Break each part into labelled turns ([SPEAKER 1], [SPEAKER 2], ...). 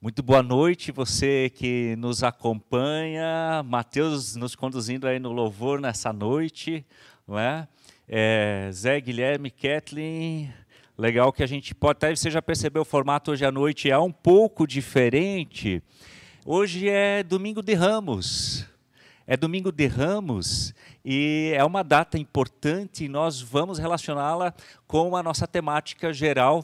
[SPEAKER 1] Muito boa noite, você que nos acompanha. Mateus nos conduzindo aí no louvor nessa noite, não é? Zé, Guilherme, Kathleen. Legal que a gente pode. Até você já percebeu o formato hoje à noite é um pouco diferente. Hoje é domingo de Ramos. É domingo de Ramos e é uma data importante e nós vamos relacioná-la com a nossa temática geral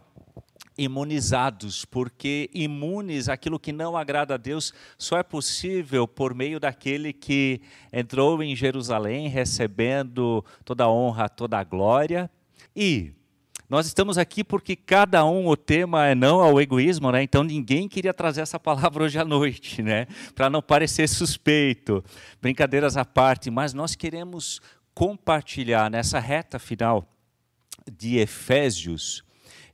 [SPEAKER 1] imunizados, porque imunes aquilo que não agrada a Deus só é possível por meio daquele que entrou em Jerusalém recebendo toda a honra, toda a glória. E nós estamos aqui porque cada um o tema é não ao egoísmo, né? Então ninguém queria trazer essa palavra hoje à noite, né? Para não parecer suspeito. Brincadeiras à parte, mas nós queremos compartilhar nessa reta final de Efésios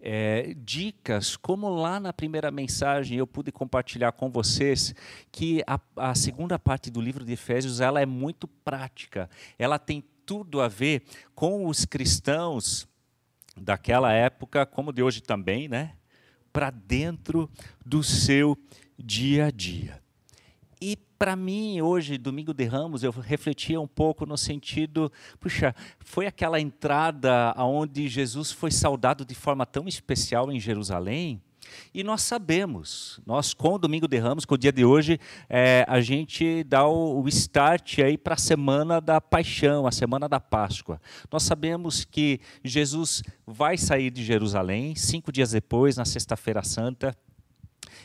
[SPEAKER 1] é, dicas, como lá na primeira mensagem eu pude compartilhar com vocês, que a, a segunda parte do livro de Efésios ela é muito prática, ela tem tudo a ver com os cristãos daquela época, como de hoje também, né? Para dentro do seu dia a dia. E para mim, hoje, domingo de Ramos, eu refletia um pouco no sentido, puxa, foi aquela entrada aonde Jesus foi saudado de forma tão especial em Jerusalém, e nós sabemos, nós com o Domingo de Ramos, com o dia de hoje, é, a gente dá o, o start aí para a semana da paixão, a semana da Páscoa. Nós sabemos que Jesus vai sair de Jerusalém cinco dias depois, na Sexta-feira Santa,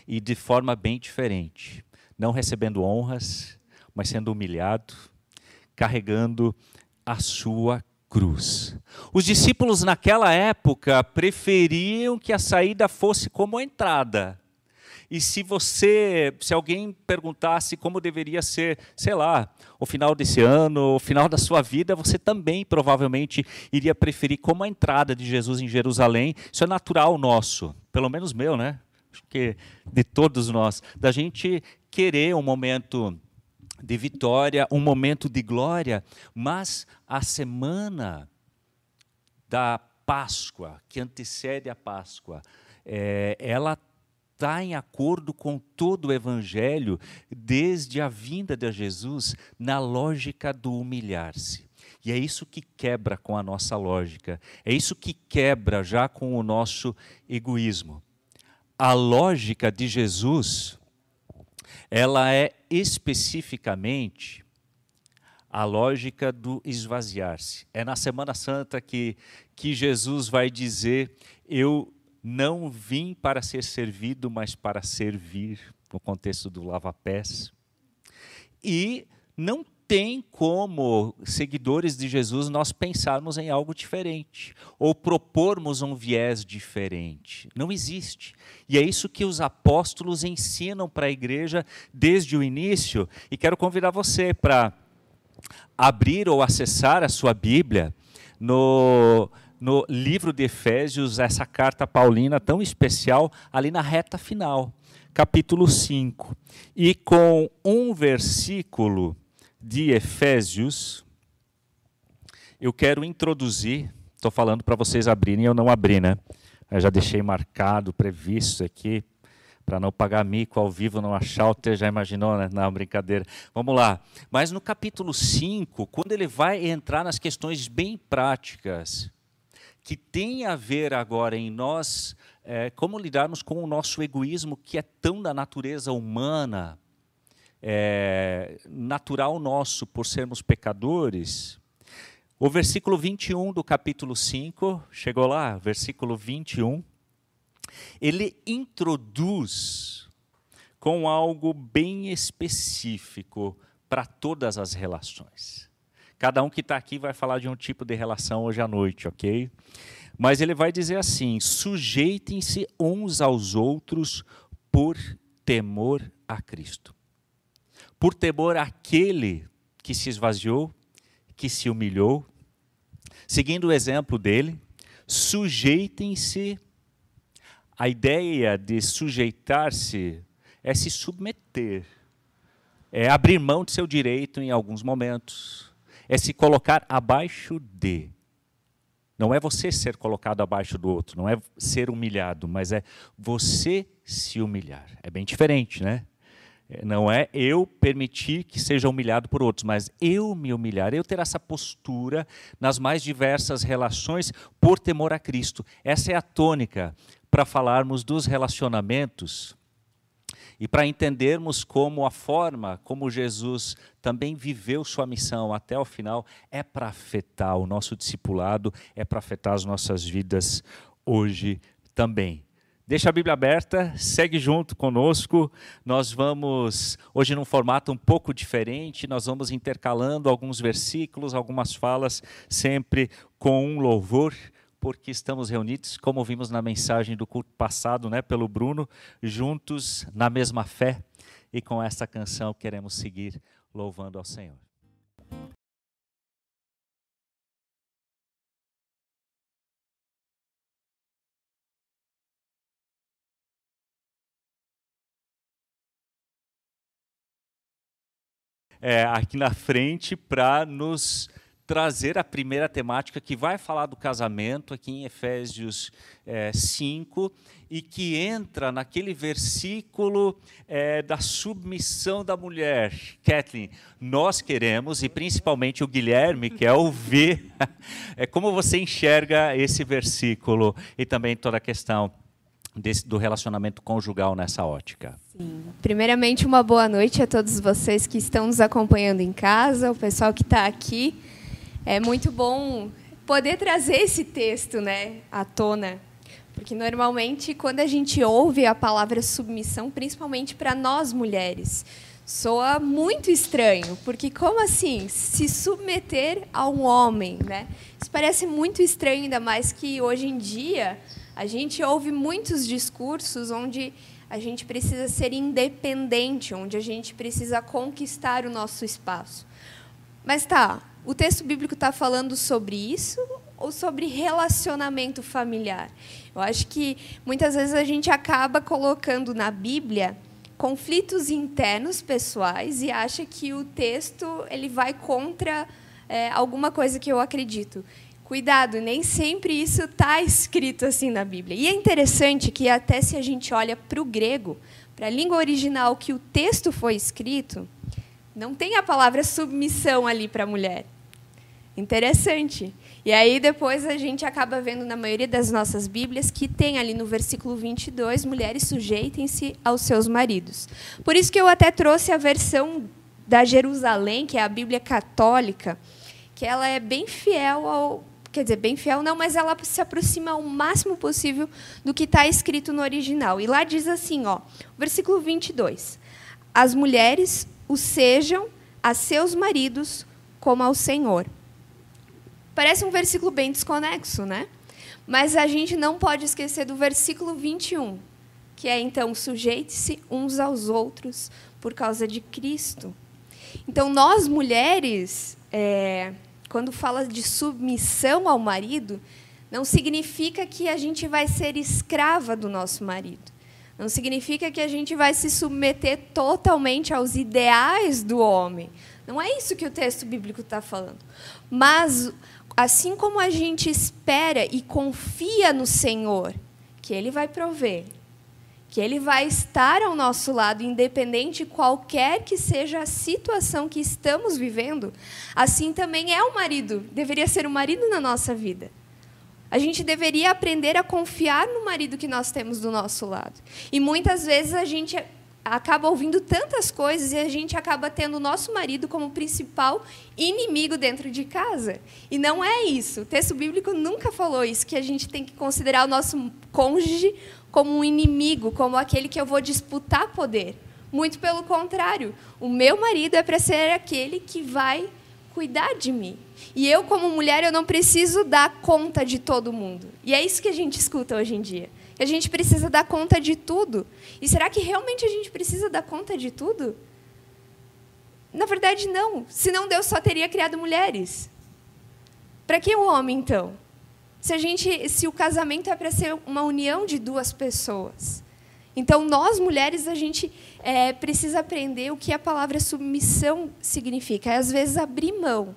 [SPEAKER 1] e de forma bem diferente não recebendo honras, mas sendo humilhado, carregando a sua cruz. Os discípulos naquela época preferiam que a saída fosse como a entrada. E se você, se alguém perguntasse como deveria ser, sei lá, o final desse ano, o final da sua vida, você também provavelmente iria preferir como a entrada de Jesus em Jerusalém. Isso é natural nosso, pelo menos meu, né? Acho que de todos nós, da gente querer um momento de vitória, um momento de glória, mas a semana da Páscoa, que antecede a Páscoa, é, ela está em acordo com todo o Evangelho, desde a vinda de Jesus, na lógica do humilhar-se. E é isso que quebra com a nossa lógica, é isso que quebra já com o nosso egoísmo. A lógica de Jesus ela é especificamente a lógica do esvaziar-se. É na Semana Santa que, que Jesus vai dizer: Eu não vim para ser servido, mas para servir, no contexto do lava-pés. E não tem como, seguidores de Jesus, nós pensarmos em algo diferente ou propormos um viés diferente. Não existe. E é isso que os apóstolos ensinam para a igreja desde o início. E quero convidar você para abrir ou acessar a sua Bíblia no, no livro de Efésios, essa carta paulina tão especial, ali na reta final, capítulo 5. E com um versículo de Efésios, eu quero introduzir, estou falando para vocês abrirem, eu não abri, né? Eu já deixei marcado, previsto aqui, para não pagar mico ao vivo, não achar o já imaginou, né? Não, brincadeira. Vamos lá. Mas no capítulo 5, quando ele vai entrar nas questões bem práticas, que tem a ver agora em nós, é, como lidarmos com o nosso egoísmo, que é tão da natureza humana, é, natural nosso por sermos pecadores, o versículo 21 do capítulo 5, chegou lá, versículo 21, ele introduz com algo bem específico para todas as relações. Cada um que está aqui vai falar de um tipo de relação hoje à noite, ok? Mas ele vai dizer assim: sujeitem-se uns aos outros por temor a Cristo por temor àquele que se esvaziou, que se humilhou. Seguindo o exemplo dele, sujeitem-se. A ideia de sujeitar-se é se submeter, é abrir mão de seu direito em alguns momentos, é se colocar abaixo de. Não é você ser colocado abaixo do outro, não é ser humilhado, mas é você se humilhar. É bem diferente, né? Não é eu permitir que seja humilhado por outros, mas eu me humilhar, eu ter essa postura nas mais diversas relações por temor a Cristo. Essa é a tônica para falarmos dos relacionamentos e para entendermos como a forma como Jesus também viveu sua missão até o final é para afetar o nosso discipulado, é para afetar as nossas vidas hoje também. Deixa a Bíblia aberta, segue junto conosco. Nós vamos, hoje num formato um pouco diferente, nós vamos intercalando alguns versículos, algumas falas, sempre com um louvor porque estamos reunidos, como vimos na mensagem do culto passado, né, pelo Bruno, juntos na mesma fé. E com essa canção queremos seguir louvando ao Senhor. É, aqui na frente para nos trazer a primeira temática que vai falar do casamento aqui em Efésios é, 5 e que entra naquele versículo é, da submissão da mulher. Kathleen, nós queremos, e principalmente o Guilherme, quer ouvir é, como você enxerga esse versículo e também toda a questão Desse, do relacionamento conjugal nessa ótica.
[SPEAKER 2] Sim. Primeiramente, uma boa noite a todos vocês que estão nos acompanhando em casa, o pessoal que está aqui. É muito bom poder trazer esse texto né, à tona. Porque normalmente, quando a gente ouve a palavra submissão, principalmente para nós mulheres, soa muito estranho. Porque, como assim? Se submeter a um homem? Né? Isso parece muito estranho, ainda mais que hoje em dia a gente ouve muitos discursos onde a gente precisa ser independente, onde a gente precisa conquistar o nosso espaço. Mas tá, o texto bíblico está falando sobre isso ou sobre relacionamento familiar? Eu acho que muitas vezes a gente acaba colocando na Bíblia conflitos internos pessoais e acha que o texto ele vai contra é, alguma coisa que eu acredito. Cuidado, nem sempre isso está escrito assim na Bíblia. E é interessante que até se a gente olha para o grego, para a língua original que o texto foi escrito, não tem a palavra submissão ali para a mulher. Interessante. E aí depois a gente acaba vendo na maioria das nossas Bíblias que tem ali no versículo 22, mulheres sujeitem-se aos seus maridos. Por isso que eu até trouxe a versão da Jerusalém, que é a Bíblia católica, que ela é bem fiel ao, quer dizer, bem fiel não, mas ela se aproxima ao máximo possível do que está escrito no original. E lá diz assim, ó, versículo 22: As mulheres o sejam a seus maridos como ao Senhor. Parece um versículo bem desconexo, né? Mas a gente não pode esquecer do versículo 21, que é então sujeite-se uns aos outros por causa de Cristo. Então nós mulheres, é, quando fala de submissão ao marido, não significa que a gente vai ser escrava do nosso marido. Não significa que a gente vai se submeter totalmente aos ideais do homem. Não é isso que o texto bíblico está falando. Mas, assim como a gente espera e confia no Senhor, que Ele vai prover, que Ele vai estar ao nosso lado, independente de qualquer que seja a situação que estamos vivendo, assim também é o marido, deveria ser o marido na nossa vida. A gente deveria aprender a confiar no marido que nós temos do nosso lado. E muitas vezes a gente acaba ouvindo tantas coisas e a gente acaba tendo o nosso marido como principal inimigo dentro de casa. E não é isso. O texto bíblico nunca falou isso, que a gente tem que considerar o nosso cônjuge como um inimigo, como aquele que eu vou disputar poder. Muito pelo contrário, o meu marido é para ser aquele que vai cuidar de mim. E eu, como mulher, eu não preciso dar conta de todo mundo. E é isso que a gente escuta hoje em dia. A gente precisa dar conta de tudo. E será que realmente a gente precisa dar conta de tudo? Na verdade, não. Senão Deus só teria criado mulheres. Para que o homem, então? Se, a gente, se o casamento é para ser uma união de duas pessoas. Então, nós mulheres, a gente é, precisa aprender o que a palavra submissão significa. É, às vezes, abrir mão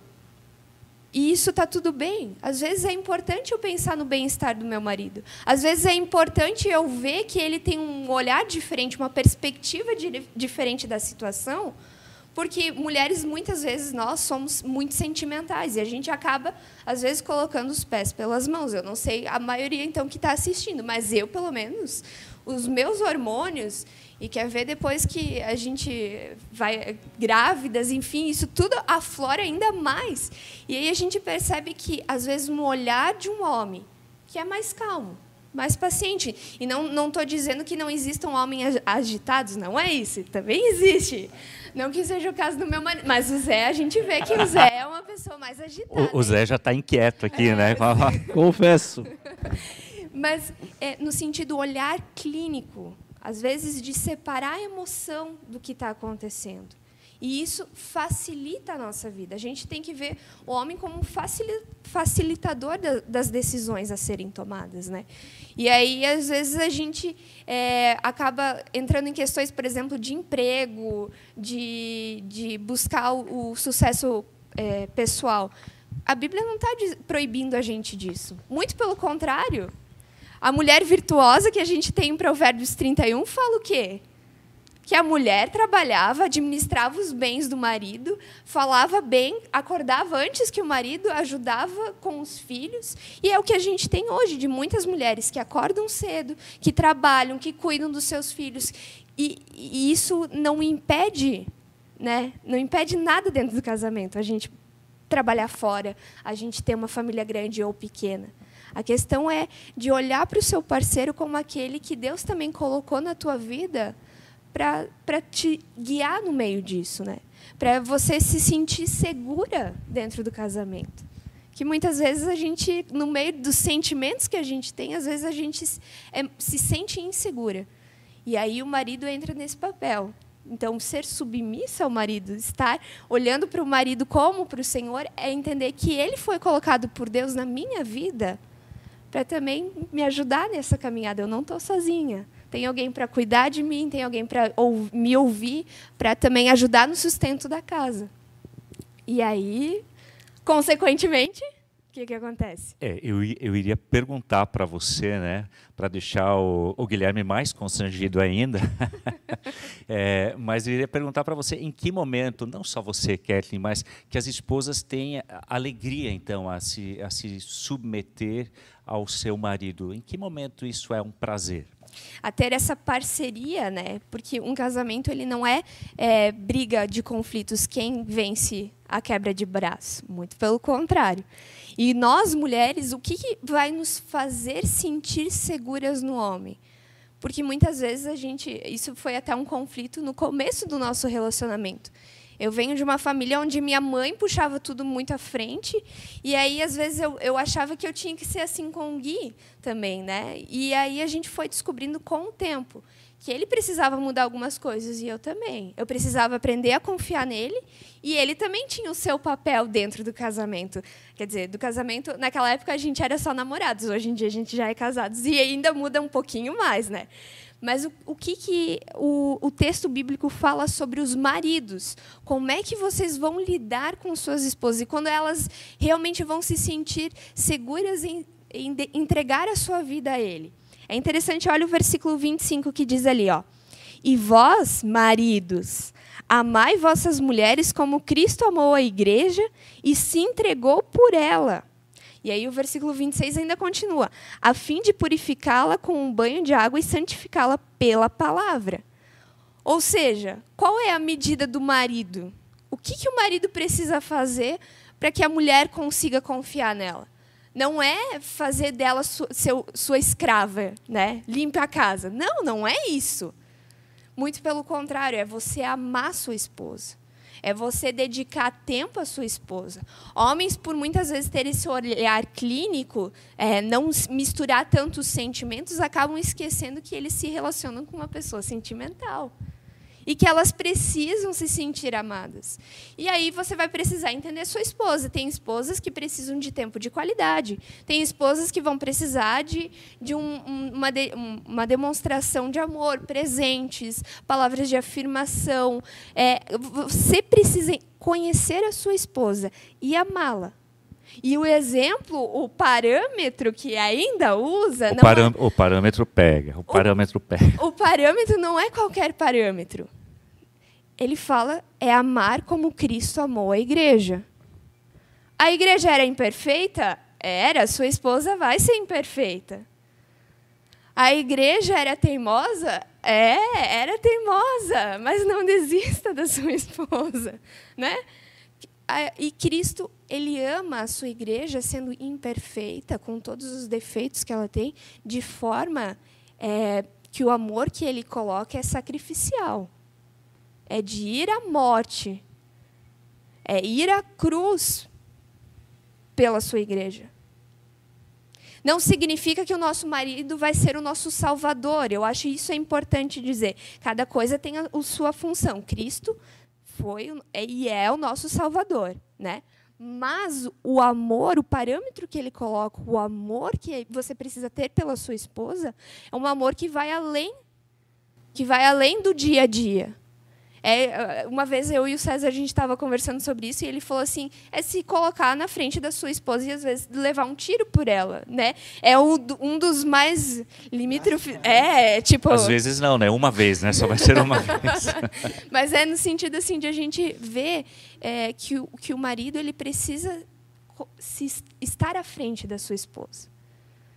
[SPEAKER 2] E isso está tudo bem. Às vezes é importante eu pensar no bem-estar do meu marido. Às vezes é importante eu ver que ele tem um olhar diferente, uma perspectiva de, diferente da situação, porque mulheres, muitas vezes, nós somos muito sentimentais e a gente acaba, às vezes, colocando os pés pelas mãos. Eu não sei a maioria, então, que está assistindo, mas eu, pelo menos, os meus hormônios, e quer ver depois que a gente vai grávidas, enfim, isso tudo aflora ainda mais. E aí a gente percebe que, às vezes, um olhar de um homem que é mais calmo, mais paciente. E não estou dizendo que não existam homens agitados, não é isso, também existe. Não que seja o caso do meu marido, mas o Zé, a gente vê que o Zé é uma pessoa mais agitada.
[SPEAKER 1] O, o Zé já está inquieto aqui, é, né?
[SPEAKER 3] Confesso.
[SPEAKER 2] Mas é, no sentido olhar clínico, às vezes de separar a emoção do que está acontecendo. E isso facilita a nossa vida. A gente tem que ver o homem como um facilitador das decisões a serem tomadas. Né? E aí, às vezes, a gente é, acaba entrando em questões, por exemplo, de emprego, de, de buscar o, sucesso é, pessoal. A Bíblia não está proibindo a gente disso. Muito pelo contrário. A mulher virtuosa que a gente tem em Provérbios 31 fala o quê? Que a mulher trabalhava, administrava os bens do marido, falava bem, acordava antes que o marido, ajudava com os filhos. E é o que a gente tem hoje, de muitas mulheres que acordam cedo, que trabalham, que cuidam dos seus filhos. E, e isso não impede, né? não impede nada dentro do casamento. A gente trabalhar fora, a gente ter uma família grande ou pequena. A questão é de olhar para o seu parceiro como aquele que Deus também colocou na tua vida para te guiar no meio disso, né? Para você se sentir segura dentro do casamento. Que muitas vezes a gente, no meio dos sentimentos que a gente tem, às vezes a gente é, se sente insegura. E aí o marido entra nesse papel. Então, ser submissa ao marido, estar olhando para o marido como para o Senhor, é entender que ele foi colocado por Deus na minha vida para também me ajudar nessa caminhada. Eu não estou sozinha. Tem alguém para cuidar de mim, tem alguém para ou, me ouvir, para também ajudar no sustento da casa. E aí, consequentemente, que, que acontece?
[SPEAKER 1] É, eu, eu iria perguntar para você, né, para deixar o, o, Guilherme mais constrangido ainda, é, mas eu iria perguntar para você em que momento, não só você, Kathleen, mas que as esposas têm alegria, então, a se, a se submeter ao seu marido. Em que momento isso é um prazer?
[SPEAKER 2] A ter essa parceria, né? Porque um casamento ele não é, é, briga de conflitos quem vence a quebra de braço, muito pelo contrário. E nós, mulheres, o que, que vai nos fazer sentir seguras no homem? Porque muitas vezes a gente. Isso foi até um conflito no começo do nosso relacionamento. Eu venho de uma família onde minha mãe puxava tudo muito à frente, e aí, às vezes, eu, eu achava que eu tinha que ser assim com o Gui também. Né? E aí a gente foi descobrindo com o tempo que ele precisava mudar algumas coisas e eu também. Eu precisava aprender a confiar nele e ele também tinha o seu papel dentro do casamento. Quer dizer, do casamento, naquela época a gente era só namorados, hoje em dia a gente já é casados e ainda muda um pouquinho mais, né? Mas o, o que, que o, o texto bíblico fala sobre os maridos? Como é que vocês vão lidar com suas esposas? E quando elas realmente vão se sentir seguras em, em de, entregar a sua vida a Ele? É interessante, olha o versículo 25 que diz ali, ó. E vós, maridos, amai vossas mulheres como Cristo amou a igreja e se entregou por ela. E aí o versículo 26 ainda continua: a fim de purificá-la com um banho de água e santificá-la pela palavra. Ou seja, qual é a medida do marido? O que, que o marido precisa fazer para que a mulher consiga confiar nela? não é fazer dela sua, seu, sua escrava, né? Limpa a casa. Não, não é isso. Muito pelo contrário, é você amar sua esposa. É você dedicar tempo à sua esposa. Homens, por muitas vezes ter esse olhar clínico, é, não misturar tantos sentimentos, acabam esquecendo que eles se relacionam com uma pessoa sentimental e que elas precisam se sentir amadas. E aí você vai precisar entender sua esposa. Tem esposas que precisam de tempo de qualidade, tem esposas que vão precisar de, de um, uma, de, uma demonstração de amor, presentes, palavras de afirmação. É, você precisa conhecer a sua esposa e amá-la. E o exemplo, o parâmetro que ainda usa.
[SPEAKER 1] O, parâm é... o parâmetro pega. O, o parâmetro pega.
[SPEAKER 2] O parâmetro não é qualquer parâmetro. Ele fala é amar como Cristo amou a igreja. A igreja era imperfeita? Era, sua esposa vai ser imperfeita. A igreja era teimosa? É, era teimosa, mas não desista da sua esposa, né? E Cristo, ele ama a sua igreja sendo imperfeita, com todos os defeitos que ela tem, de forma é, que o amor que ele coloca é sacrificial. É de ir à morte. É ir à cruz pela sua igreja. Não significa que o nosso marido vai ser o nosso salvador. Eu acho isso é importante dizer. Cada coisa tem a, sua função. Cristo foi e é o nosso salvador, né? Mas o amor, o parâmetro que ele coloca, o amor que você precisa ter pela sua esposa, é um amor que vai além que vai além do dia a dia. É, uma vez eu e o César a gente estava conversando sobre isso e ele falou assim: é se colocar na frente da sua esposa e às vezes levar um tiro por ela, né? É um, um dos mais limítrofes. É, tipo.
[SPEAKER 1] Às vezes não, né? Uma vez, né? Só vai ser uma vez.
[SPEAKER 2] Mas é no sentido assim de a gente ver é, que, o, que o marido ele precisa se, estar à frente da sua esposa,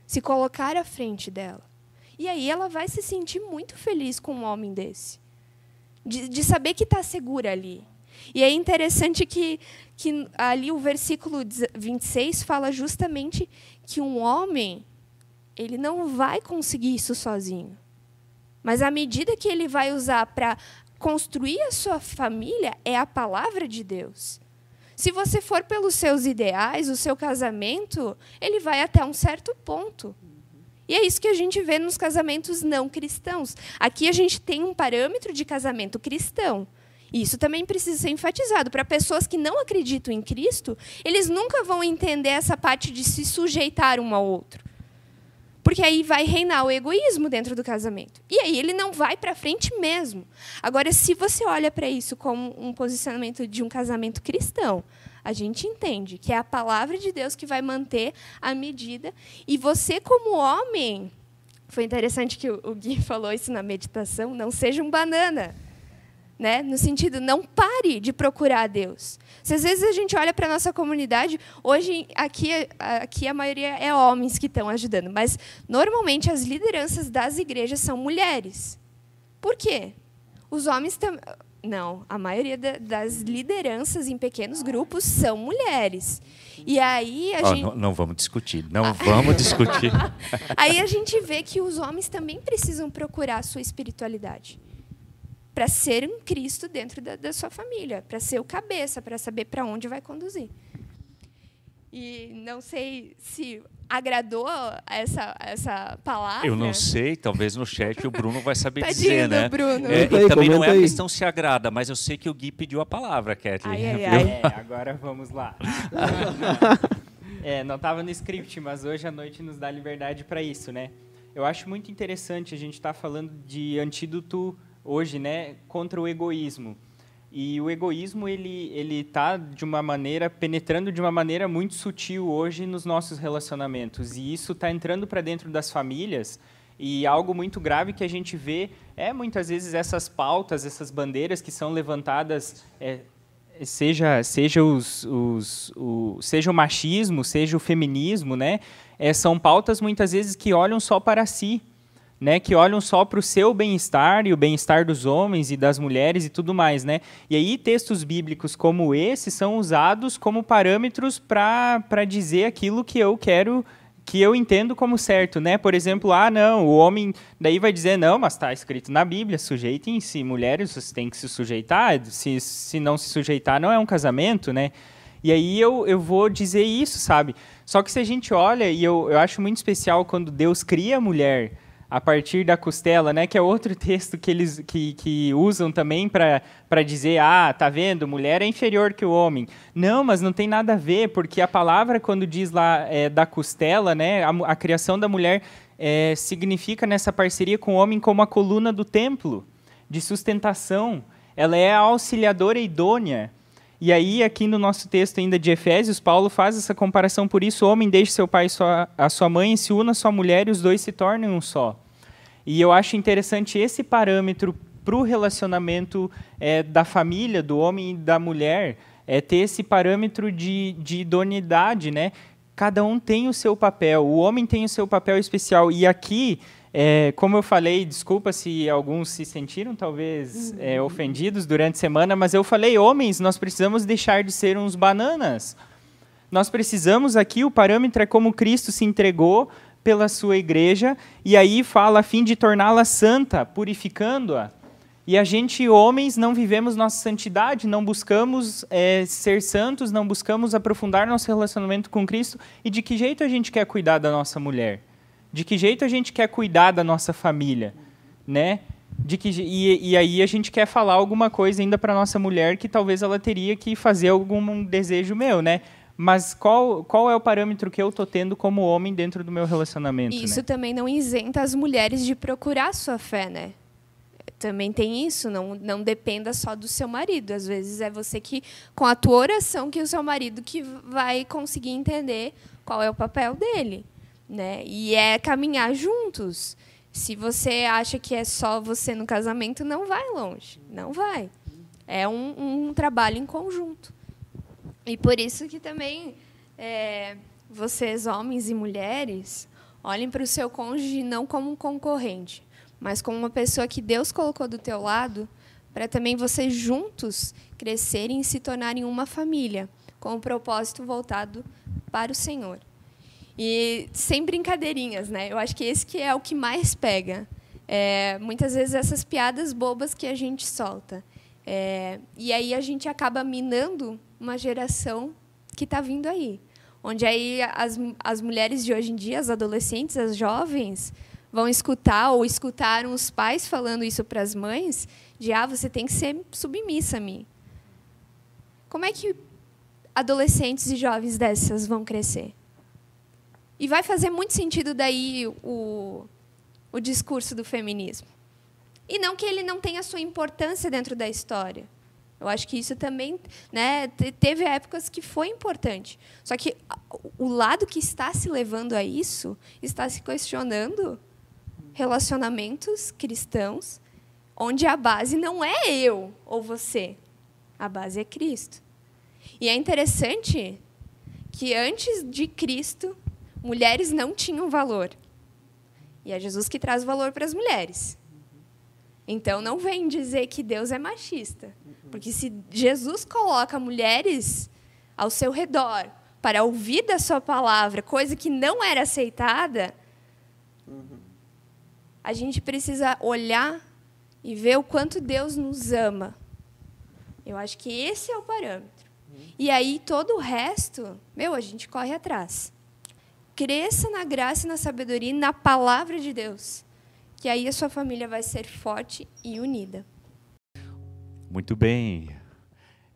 [SPEAKER 2] se colocar à frente dela. E aí ela vai se sentir muito feliz com um homem desse de, de saber que está segura ali. E é interessante que, que ali o versículo 26 fala justamente que um homem ele não vai conseguir isso sozinho. Mas a medida que ele vai usar para construir a sua família é a palavra de Deus. Se você for pelos seus ideais, o seu casamento, ele vai até um certo ponto. E é isso que a gente vê nos casamentos não cristãos. Aqui a gente tem um parâmetro de casamento cristão. Isso também precisa ser enfatizado. Para pessoas que não acreditam em Cristo, eles nunca vão entender essa parte de se sujeitar um ao outro. Porque aí vai reinar o egoísmo dentro do casamento. E aí ele não vai para frente mesmo. Agora, se você olha para isso como um posicionamento de um casamento cristão, a gente entende que é a palavra de Deus que vai manter a medida. E você, como homem, foi interessante que o Gui falou isso na meditação, não seja um banana. Né? No sentido, não pare de procurar a Deus. Se às vezes a gente olha para a nossa comunidade, hoje aqui, aqui a maioria é homens que estão ajudando, mas normalmente as lideranças das igrejas são mulheres. Por quê? Os homens também não, a maioria das lideranças em pequenos grupos são mulheres. E aí a oh, gente...
[SPEAKER 1] não, não, vamos discutir, não ah. vamos discutir.
[SPEAKER 2] aí a gente vê que os homens também precisam procurar a sua espiritualidade para ser um Cristo dentro da, da sua família, para ser o cabeça, para saber para onde vai conduzir. E não sei se agradou essa, essa palavra?
[SPEAKER 1] Eu não sei, talvez no chat o Bruno vai saber dizer, né?
[SPEAKER 2] Bruno.
[SPEAKER 1] É, e também não é a questão se agrada, mas eu sei que o Gui pediu a palavra, Kathleen.
[SPEAKER 3] Ai, ai, ai. É, agora vamos lá. é, não estava no script, mas hoje a noite nos dá liberdade para isso, né? Eu acho muito interessante a gente estar tá falando de antídoto hoje, né, contra o egoísmo. E o egoísmo ele ele está de uma maneira penetrando de uma maneira muito sutil hoje nos nossos relacionamentos. E isso está entrando para dentro das famílias. E algo muito grave que a gente vê é muitas vezes essas pautas, essas bandeiras que são levantadas, é, seja seja os, os o, seja o machismo, seja o feminismo, né? É, são pautas muitas vezes que olham só para si né, que olham só para o seu bem-estar e o bem-estar dos homens e das mulheres e tudo mais, né? E aí textos bíblicos como esse são usados como parâmetros para dizer aquilo que eu quero que eu entendo como certo, né? Por exemplo, ah, não, o homem daí vai dizer não, mas está escrito na Bíblia, sujeitem-se, mulheres vocês têm que se sujeitar, se, se não se sujeitar não é um casamento, né? E aí eu, eu vou dizer isso, sabe? Só que se a gente olha, e eu, eu acho muito especial quando Deus cria a mulher, a partir da costela, né? Que é outro texto que eles que, que usam também para dizer, ah, tá vendo, mulher é inferior que o homem. Não, mas não tem nada a ver, porque a palavra quando diz lá é, da costela, né? A, a criação da mulher é, significa nessa parceria com o homem como a coluna do templo de sustentação. Ela é a auxiliadora idônea. E aí, aqui no nosso texto ainda de Efésios, Paulo faz essa comparação, por isso, o homem deixe seu pai sua, a sua mãe e se una à sua mulher e os dois se tornem um só. E eu acho interessante esse parâmetro para o relacionamento é, da família, do homem e da mulher, é ter esse parâmetro de, de idoneidade, né? Cada um tem o seu papel, o homem tem o seu papel especial. E aqui, é, como eu falei, desculpa se alguns se sentiram talvez é, ofendidos durante a semana, mas eu falei, homens, nós precisamos deixar de ser uns bananas. Nós precisamos aqui, o parâmetro é como Cristo se entregou pela sua igreja, e aí fala a fim de torná-la santa, purificando-a. E a gente, homens, não vivemos nossa santidade, não buscamos é, ser santos, não buscamos aprofundar nosso relacionamento com Cristo. E de que jeito a gente quer cuidar da nossa mulher? De que jeito a gente quer cuidar da nossa família? Né? De que, e, e aí a gente quer falar alguma coisa ainda para nossa mulher que talvez ela teria que fazer algum desejo meu, né? Mas qual, qual é o parâmetro que eu estou tendo como homem dentro do meu relacionamento?
[SPEAKER 2] Isso
[SPEAKER 3] né?
[SPEAKER 2] também não isenta as mulheres de procurar sua fé, né? Também tem isso, não, não dependa só do seu marido. Às vezes é você que, com a tua oração, que o seu marido que vai conseguir entender qual é o papel dele. Né? E é caminhar juntos. Se você acha que é só você no casamento, não vai longe. Não vai. É um, um trabalho em conjunto. E por isso que também é, vocês, homens e mulheres, olhem para o seu cônjuge não como um concorrente, mas como uma pessoa que Deus colocou do teu lado, para também vocês juntos crescerem e se tornarem uma família, com o um propósito voltado para o Senhor. E sem brincadeirinhas, né? Eu acho que esse que é o que mais pega. É, muitas vezes essas piadas bobas que a gente solta. É, e aí a gente acaba minando uma geração que está vindo aí. Onde aí as, as mulheres de hoje em dia, as adolescentes, as jovens, vão escutar ou escutaram os pais falando isso para as mães, de ah, você tem que ser submissa a mim. Como é que adolescentes e jovens dessas vão crescer? E vai fazer muito sentido daí o, o discurso do feminismo. E não que ele não tenha sua importância dentro da história. Eu acho que isso também, né, teve épocas que foi importante. Só que o lado que está se levando a isso está se questionando relacionamentos cristãos onde a base não é eu ou você, a base é Cristo. E é interessante que antes de Cristo, mulheres não tinham valor. E é Jesus que traz valor para as mulheres. Então não vem dizer que Deus é machista. Porque se Jesus coloca mulheres ao seu redor para ouvir da sua palavra, coisa que não era aceitada, a gente precisa olhar e ver o quanto Deus nos ama. Eu acho que esse é o parâmetro. E aí todo o resto, meu, a gente corre atrás. Cresça na graça e na sabedoria e na palavra de Deus que aí a sua família vai ser forte e unida.
[SPEAKER 1] Muito bem.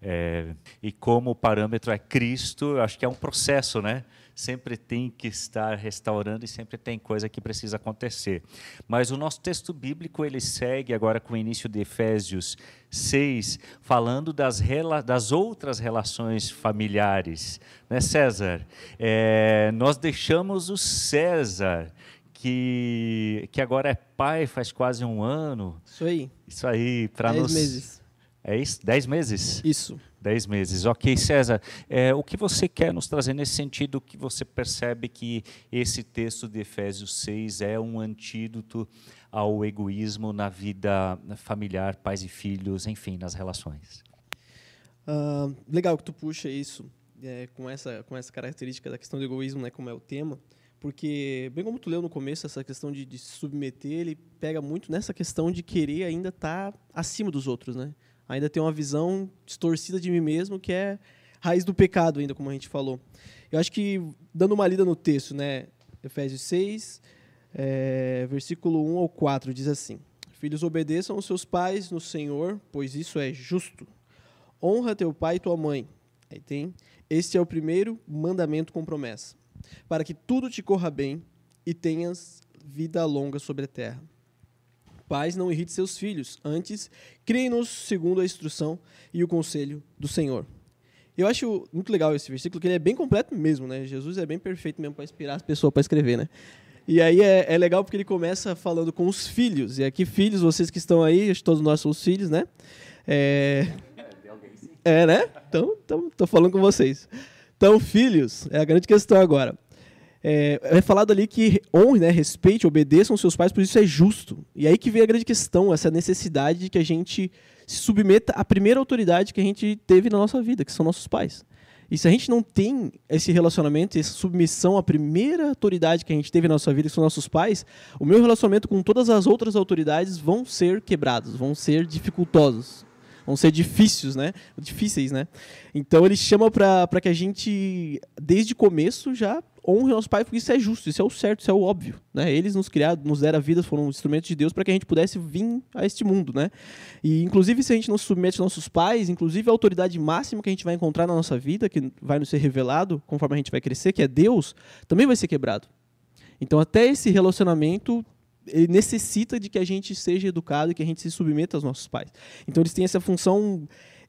[SPEAKER 1] É, e como o parâmetro é Cristo, acho que é um processo, né? Sempre tem que estar restaurando e sempre tem coisa que precisa acontecer. Mas o nosso texto bíblico ele segue agora com o início de Efésios 6, falando das, das outras relações familiares. Né, César? É, nós deixamos o César que, que agora é pai faz quase um ano.
[SPEAKER 4] Isso aí.
[SPEAKER 1] Isso aí, para
[SPEAKER 4] nos. Dez meses.
[SPEAKER 1] É isso? Dez meses?
[SPEAKER 4] Isso.
[SPEAKER 1] Dez meses. Ok, César. É, o que você quer nos trazer nesse sentido que você percebe que esse texto de Efésios 6 é um antídoto ao egoísmo na vida familiar, pais e filhos, enfim, nas relações?
[SPEAKER 4] Uh, legal que tu puxa isso é, com, essa, com essa característica da questão do egoísmo, né, como é o tema porque, bem como tu leu no começo, essa questão de, de submeter, ele pega muito nessa questão de querer ainda estar tá acima dos outros, né? Ainda ter uma visão distorcida de mim mesmo, que é raiz do pecado ainda, como a gente falou. Eu acho que, dando uma lida no texto, né? Efésios 6, é, versículo 1 ao 4, diz assim, Filhos, obedeçam aos seus pais no Senhor, pois isso é justo. Honra teu pai e tua mãe. Aí tem, este é o primeiro mandamento com promessa para que tudo te corra bem e tenhas vida longa sobre a terra. Pais, não irrite seus filhos, antes criem-nos segundo a instrução e o conselho do Senhor. Eu acho muito legal esse versículo, que ele é bem completo mesmo, né? Jesus é bem perfeito mesmo para inspirar as pessoas para escrever, né? E aí é, é, legal porque ele começa falando com os filhos. E aqui, filhos, vocês que estão aí, todos nós somos filhos, né? É, é né? Então, então, tô falando com vocês. Então, filhos, é a grande questão agora. É, é, falado ali que honre, né, respeite, obedeçam seus pais, por isso é justo. E aí que vem a grande questão, essa necessidade de que a gente se submeta à primeira autoridade que a gente teve na nossa vida, que são nossos pais. E se a gente não tem esse relacionamento, essa submissão à primeira autoridade que a gente teve na nossa vida, que são nossos pais, o meu relacionamento com todas as outras autoridades vão ser quebrados, vão ser dificultosos, vão ser difíceis, né? Difíceis, né? Então ele chama para que a gente, desde o começo, já honre nosso pai, porque isso é justo, isso é o certo, isso é o óbvio. Né? Eles nos criaram, nos deram a vida, foram instrumentos de Deus para que a gente pudesse vir a este mundo. Né? E, inclusive, se a gente não se submete aos nossos pais, inclusive a autoridade máxima que a gente vai encontrar na nossa vida, que vai nos ser revelado conforme a gente vai crescer, que é Deus, também vai ser quebrado. Então, até esse relacionamento ele necessita de que a gente seja educado e que a gente se submeta aos nossos pais. Então, eles têm essa função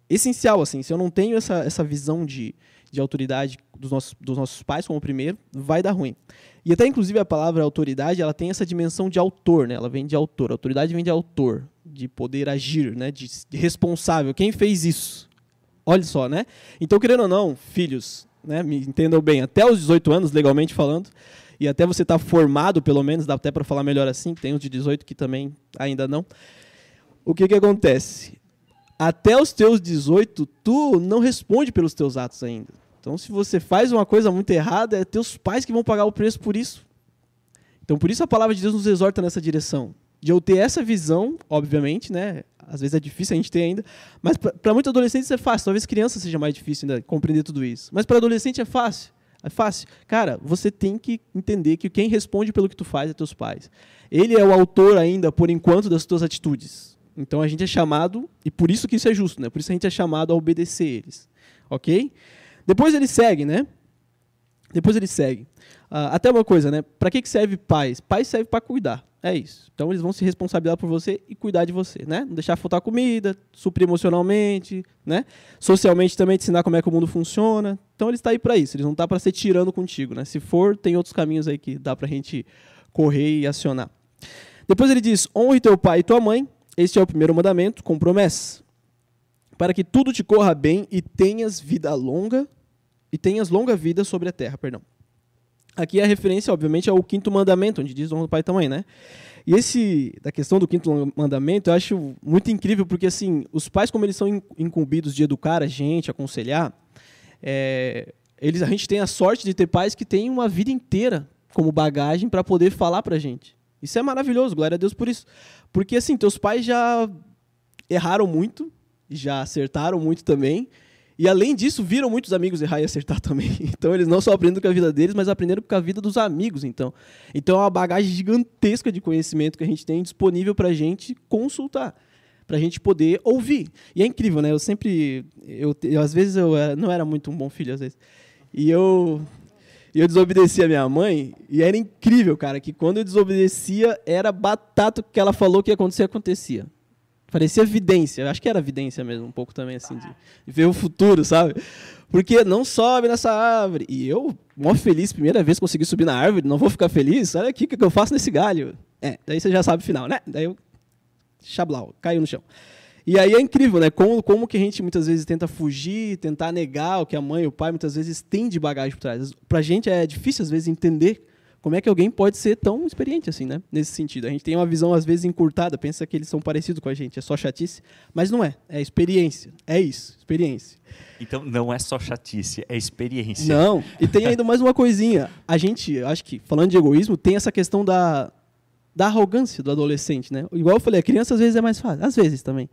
[SPEAKER 4] essencial. assim. Se eu não tenho essa, essa visão de, de autoridade dos nossos, dos nossos pais como primeiro, vai dar ruim. E até, inclusive, a palavra autoridade, ela tem essa dimensão de autor, né? Ela vem de autor. A autoridade vem de autor, de poder agir, né? De, de responsável. Quem fez isso? Olha só, né? Então, querendo ou não, filhos, né? Me entendam bem, até os 18 anos, legalmente falando, e até você estar tá formado, pelo menos, dá até para falar melhor assim, tem os de 18 que também ainda não. O que que acontece? Até os teus 18, tu não responde pelos teus atos ainda. Então, se você faz uma coisa muito errada, é teus pais que vão pagar o preço por isso. Então, por isso a palavra de Deus nos exorta nessa direção. De eu ter essa visão, obviamente, né? Às vezes é difícil a gente ter ainda, mas para muitos adolescentes é fácil. Talvez criança seja mais difícil ainda compreender tudo isso. Mas para adolescente é fácil. É fácil. Cara, você tem que entender que quem responde pelo que tu faz é teus pais. Ele é o autor ainda, por enquanto, das tuas atitudes. Então a gente é chamado, e por isso que isso é justo, né? Por isso a gente é chamado a obedecer eles. Ok? Depois ele segue, né? Depois ele segue. Uh, até uma coisa, né? Para que, que serve pais? Pais serve para cuidar. É isso. Então eles vão se responsabilizar por você e cuidar de você, né? Não deixar faltar comida, suprir emocionalmente, né? Socialmente também te ensinar como é que o mundo funciona. Então ele está aí para isso. Eles não estão tá para ser tirando contigo, né? Se for, tem outros caminhos aí que dá para a gente correr e acionar. Depois ele diz: honre teu pai e tua mãe. Este é o primeiro mandamento com promessa para que tudo te corra bem e tenhas vida longa e tenhas longa vida sobre a terra, perdão. Aqui a referência, obviamente, ao quinto mandamento, onde diz o pai e mãe, né? E esse da questão do quinto mandamento, eu acho muito incrível porque assim, os pais como eles são incumbidos de educar a gente, aconselhar, é, eles a gente tem a sorte de ter pais que têm uma vida inteira como bagagem para poder falar para a gente. Isso é maravilhoso, glória a Deus por isso. Porque assim, teus pais já erraram muito, já acertaram muito também. E além disso, viram muitos amigos errar e acertar também. Então eles não só aprendem com a vida deles, mas aprenderam com a vida dos amigos. Então, então é uma bagagem gigantesca de conhecimento que a gente tem disponível para a gente consultar, para a gente poder ouvir. E é incrível, né? Eu sempre, eu, eu às vezes eu era, não era muito um bom filho às vezes. E eu eu desobedecia a minha mãe e era incrível, cara, que quando eu desobedecia era batata que ela falou que ia acontecer acontecia. Parecia evidência, acho que era evidência mesmo, um pouco também, assim, de, ver o futuro, sabe? Porque não sobe nessa árvore. E eu, mó feliz, primeira vez consegui subir na árvore, não vou ficar feliz? Olha aqui o que eu faço nesse galho. É, daí você já sabe o final, né? Daí eu, chablau, caiu no chão. E aí é incrível, né? Como, como que a gente muitas vezes tenta fugir, tentar negar o que a mãe e o pai muitas vezes têm de bagagem por trás. Pra gente é difícil, às vezes, entender como é que alguém pode ser tão experiente assim, né? Nesse sentido. A gente tem uma visão, às vezes, encurtada, pensa que eles são parecidos com a gente, é só chatice. Mas não é, é experiência. É isso, experiência.
[SPEAKER 1] Então não é só chatice, é experiência.
[SPEAKER 4] Não, e tem ainda mais uma coisinha. A gente, acho que, falando de egoísmo, tem essa questão da, da arrogância do adolescente, né? Igual eu falei, a criança às vezes é mais fácil, às vezes também.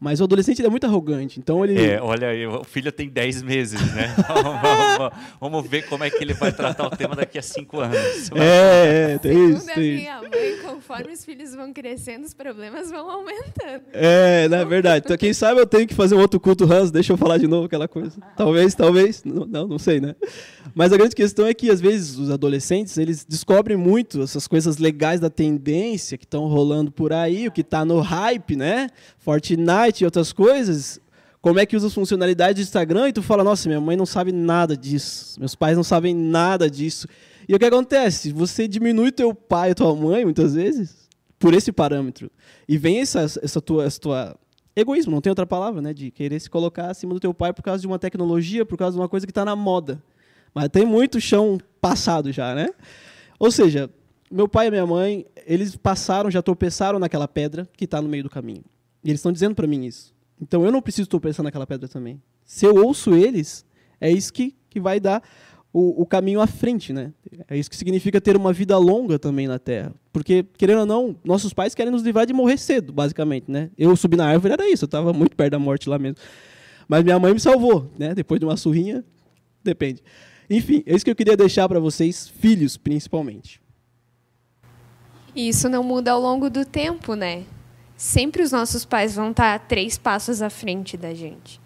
[SPEAKER 4] Mas o adolescente é muito arrogante, então ele...
[SPEAKER 1] É, olha, o filho tem 10 meses, né? vamos, vamos, vamos, ver como é que ele vai tratar o tema daqui a 5 anos.
[SPEAKER 4] É, é tem
[SPEAKER 2] Segundo
[SPEAKER 4] isso.
[SPEAKER 2] Tem. a minha mãe, conforme os filhos vão crescendo, os problemas vão aumentando.
[SPEAKER 4] É, na verdade. Então, quem sabe eu tenho que fazer um outro culto Hans, deixa eu falar de novo aquela coisa. Talvez, talvez, não, não sei, né? Mas a grande questão é que, às vezes, os adolescentes, eles descobrem muito essas coisas legais da tendência que estão rolando por aí, o que está no hype, né? Fortnite e outras coisas, como é que usa as funcionalidades do Instagram e tu fala, nossa, minha mãe não sabe nada disso, meus pais não sabem nada disso. E o que acontece? Você diminui teu pai e tua mãe, muitas vezes, por esse parâmetro. E vem essa, essa, tua, essa tua egoísmo, não tem outra palavra, né? De querer se colocar acima do teu pai por causa de uma tecnologia, por causa de uma coisa que está na moda. Mas tem muito chão passado já, né? Ou seja, meu pai e minha mãe, eles passaram, já tropeçaram naquela pedra que está no meio do caminho. E eles estão dizendo para mim isso. Então eu não preciso tropeçar naquela pedra também. Se eu ouço eles, é isso que, que vai dar o, o, caminho à frente, né? É isso que significa ter uma vida longa também na Terra. Porque, querendo ou não, nossos pais querem nos livrar de morrer cedo, basicamente, né? Eu subi na árvore, era isso, eu estava muito perto da morte lá mesmo. Mas minha mãe me salvou, né? Depois de uma surrinha, depende. Enfim, é isso que eu queria deixar para vocês, filhos, principalmente.
[SPEAKER 2] Isso não muda ao longo do tempo, né? Sempre os nossos pais vão estar três passos à frente da gente.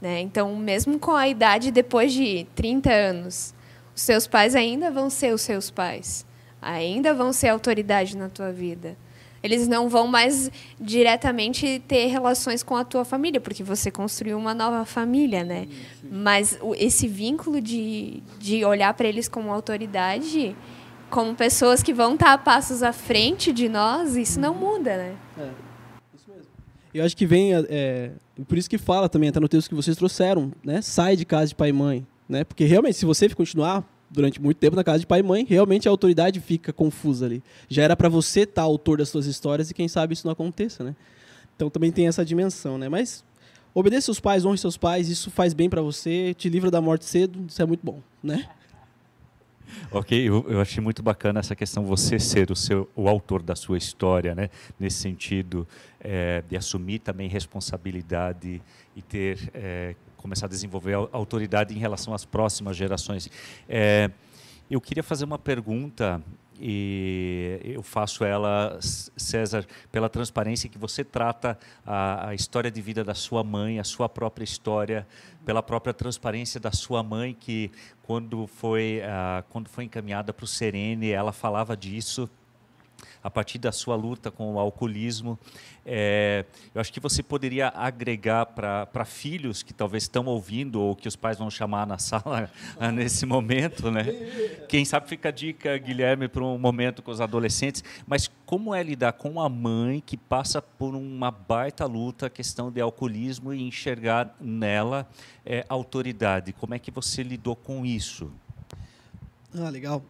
[SPEAKER 2] Né? Então, mesmo com a idade depois de 30 anos, os seus pais ainda vão ser os seus pais. Ainda vão ser autoridade na tua vida. Eles não vão mais diretamente ter relações com a tua família, porque você construiu uma nova família, né? Mas esse vínculo de, de olhar para eles como autoridade, como pessoas que vão estar a passos à frente de nós, isso não muda, né? É.
[SPEAKER 4] Eu acho que vem é, por isso que fala também, até no texto que vocês trouxeram, né? Sai de casa de pai e mãe. Né? Porque realmente, se você continuar durante muito tempo na casa de pai e mãe, realmente a autoridade fica confusa ali. Já era para você estar tá autor das suas histórias e quem sabe isso não aconteça, né? Então também tem essa dimensão, né? Mas obedeça seus pais, honre seus pais, isso faz bem para você, te livra da morte cedo, isso é muito bom, né?
[SPEAKER 1] Ok, eu, eu, achei muito bacana essa questão você ser o seu o autor da sua história, né? Nesse sentido é, de assumir também responsabilidade e ter é, começar a desenvolver autoridade em relação às próximas gerações. É, eu queria fazer uma pergunta e eu faço ela, César, pela transparência que você trata a, a, história de vida da sua mãe, a sua própria história, pela própria transparência da sua mãe, que quando foi, uh, quando foi encaminhada para o Serene, ela falava disso a partir da sua luta com o alcoolismo. É, eu acho que você poderia agregar para filhos que talvez estão ouvindo ou que os pais vão chamar na sala nesse momento, né? Quem sabe fica a dica, Guilherme, para um momento com os adolescentes. Mas como é lidar com a mãe que passa por uma baita luta, a questão de alcoolismo e enxergar nela é, autoridade? Como é que você lidou com isso?
[SPEAKER 4] Ah, legal.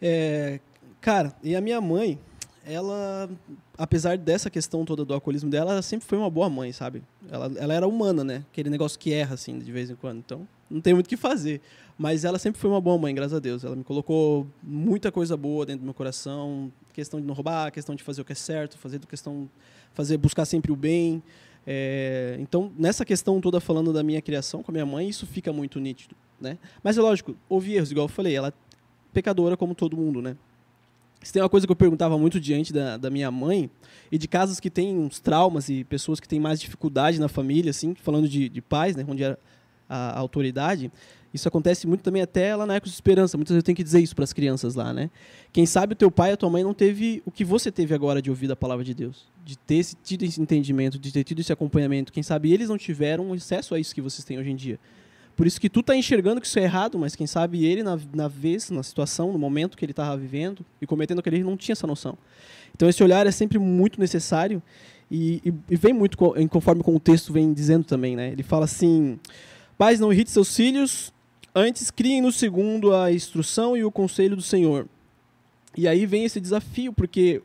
[SPEAKER 4] É, Cara, e a minha mãe, ela, apesar dessa questão toda do alcoolismo dela, ela sempre foi uma boa mãe, sabe? Ela, ela era humana, né? Aquele negócio que erra, assim, de vez em quando. Então, não tem muito o que fazer. Mas ela sempre foi uma boa mãe, graças a Deus. Ela me colocou muita coisa boa dentro do meu coração. Questão de não roubar, questão de fazer o que é certo, fazer questão, fazer buscar sempre o bem. É, então, nessa questão toda falando da minha criação com a minha mãe, isso fica muito nítido, né? Mas é lógico, houve erros, igual eu falei, ela é pecadora como todo mundo, né? Se tem uma coisa que eu perguntava muito diante da, da minha mãe, e de casos que têm uns traumas e pessoas que têm mais dificuldade na família, assim, falando de, de pais, né, onde era a, a, autoridade, isso acontece muito também até lá na Ecos de Esperança. Muitas vezes eu tenho que dizer isso para as crianças lá, né? Quem sabe o teu pai e a tua mãe não teve o que você teve agora de ouvir a palavra de Deus, de ter esse, tido esse entendimento, de ter tido esse acompanhamento. Quem sabe eles não tiveram acesso a isso que vocês têm hoje em dia. Por isso que tu tá enxergando que isso é errado, mas quem sabe ele, na, na vez, na situação, no momento que ele estava vivendo e cometendo aquele erro, não tinha essa noção. Então esse olhar é sempre muito necessário e, e, e vem muito conforme com o texto vem dizendo também, né? Ele fala assim: Pais, não irrite seus filhos, antes criem no segundo a instrução e o conselho do Senhor. E aí vem esse desafio, porque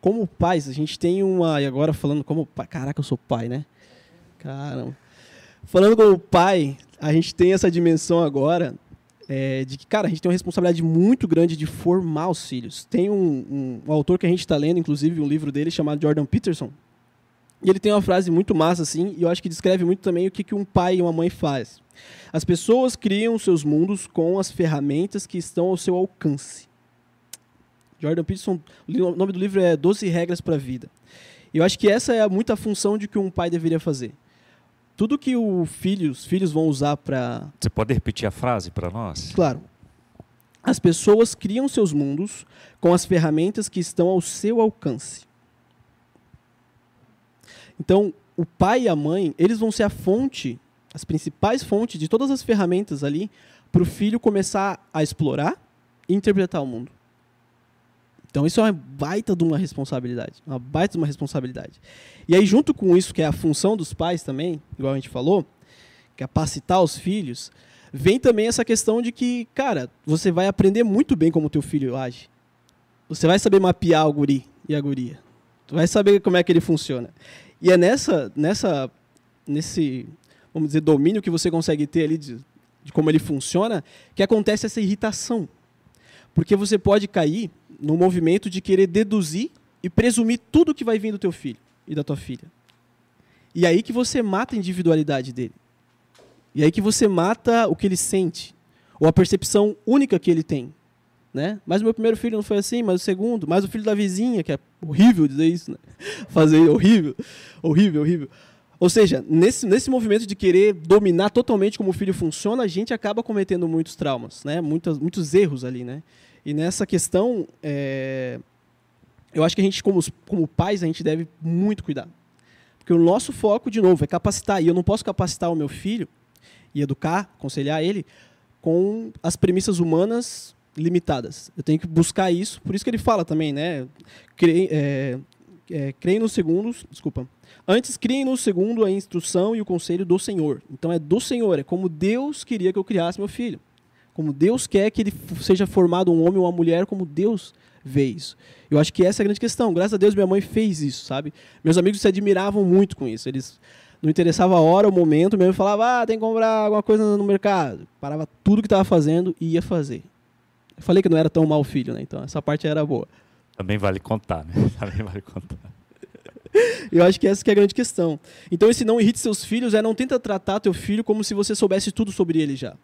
[SPEAKER 4] como pais, a gente tem uma. E agora falando como pai. Caraca, eu sou pai, né? Caramba. Falando como pai, a gente tem essa dimensão agora é, de que, cara, a gente tem uma responsabilidade muito grande de formar os filhos. Tem um, um, um autor que a gente está lendo, inclusive, um livro dele chamado Jordan Peterson. E ele tem uma frase muito massa, assim, e eu acho que descreve muito também o que, que um pai e uma mãe faz. As pessoas criam seus mundos com as ferramentas que estão ao seu alcance. Jordan Peterson, o nome do livro é Doze Regras para a Vida. Eu acho que essa é muita função de que um pai deveria fazer tudo que o filho, os filhos vão usar para.
[SPEAKER 1] Você pode repetir a frase para nós?
[SPEAKER 4] Claro. As pessoas criam seus mundos com as ferramentas que estão ao seu alcance. Então, o pai e a mãe, eles vão ser a fonte, as principais fontes de todas as ferramentas ali para o filho começar a explorar e interpretar o mundo. Então isso é uma baita de uma responsabilidade, uma baita de uma responsabilidade. E aí junto com isso que é a função dos pais também, igual a gente falou, capacitar os filhos, vem também essa questão de que, cara, você vai aprender muito bem como teu filho age. Você vai saber mapear o guri e a guria. Tu vai saber como é que ele funciona. E é nessa, nessa, nesse, vamos dizer, domínio que você consegue ter ali de, de como ele funciona, que acontece essa irritação. Porque você pode cair no movimento de querer deduzir e presumir tudo que vai vir do teu filho e da tua filha. E aí que você mata a individualidade dele. E aí que você mata o que ele sente, ou a percepção única que ele tem. Né? Mas o meu primeiro filho não foi assim, mas o segundo, mas o filho da vizinha, que é horrível dizer isso, né? fazer horrível, horrível, horrível. Ou seja, nesse, nesse movimento de querer dominar totalmente como o filho funciona, a gente acaba cometendo muitos traumas, né? muitos, muitos erros ali. Né? E nessa questão, é, eu acho que a gente, como, como pais, a gente deve muito cuidar. Porque o nosso foco, de novo, é capacitar. E eu não posso capacitar o meu filho e educar, aconselhar ele, com as premissas humanas limitadas. Eu tenho que buscar isso, por isso que ele fala também, né? Creem, é, é, nos segundos, desculpa. Antes criem no segundo a instrução e o conselho do Senhor. Então é do Senhor, é como Deus queria que eu criasse meu filho. Como Deus quer que ele seja formado um homem ou uma mulher, como Deus vê isso. Eu acho que essa é a grande questão. Graças a Deus minha mãe fez isso, sabe? Meus amigos se admiravam muito com isso. Eles não interessava a hora, o momento, mesmo falava, ah, tem que comprar alguma coisa no mercado. Parava tudo que estava fazendo e ia fazer. Eu falei que não era tão mal filho, né? Então essa parte era boa.
[SPEAKER 1] Também vale contar, né? Também vale contar.
[SPEAKER 4] Eu acho que essa que é a grande questão. Então esse não irrite seus filhos é não tenta tratar teu filho como se você soubesse tudo sobre ele já.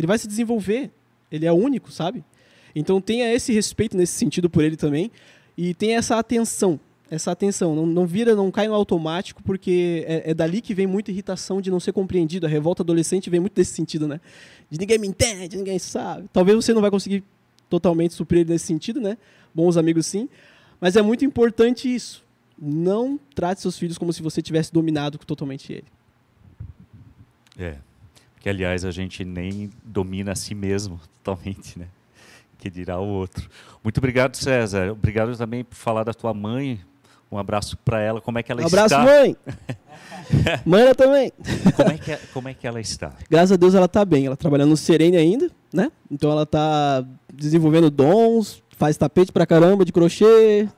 [SPEAKER 4] Ele vai se desenvolver. Ele é único, sabe? Então tenha esse respeito nesse sentido por ele também e tenha essa atenção essa atenção. Não, não vira, não cai no automático, porque é, é, dali que vem muita irritação de não ser compreendido. A revolta adolescente vem muito desse sentido, né? De ninguém me entende, ninguém sabe. Talvez você não vai conseguir totalmente suprir ele nesse sentido, né? Bons amigos sim. Mas é muito importante isso. Não trate seus filhos como se você tivesse dominado totalmente ele.
[SPEAKER 1] É. Que, aliás, a gente nem domina a si mesmo totalmente, né? Que dirá o outro. Muito obrigado, César. Obrigado também por falar da tua mãe, um abraço para ela. Como é que ela
[SPEAKER 4] um
[SPEAKER 1] está?
[SPEAKER 4] Abraço, mãe. mãe, também.
[SPEAKER 1] Como é, que, é, como é que ela está?
[SPEAKER 4] Graças a Deus ela está bem. Ela tá trabalhando no Serene ainda, né? Então ela está desenvolvendo dons, faz tapete pra caramba de crochê,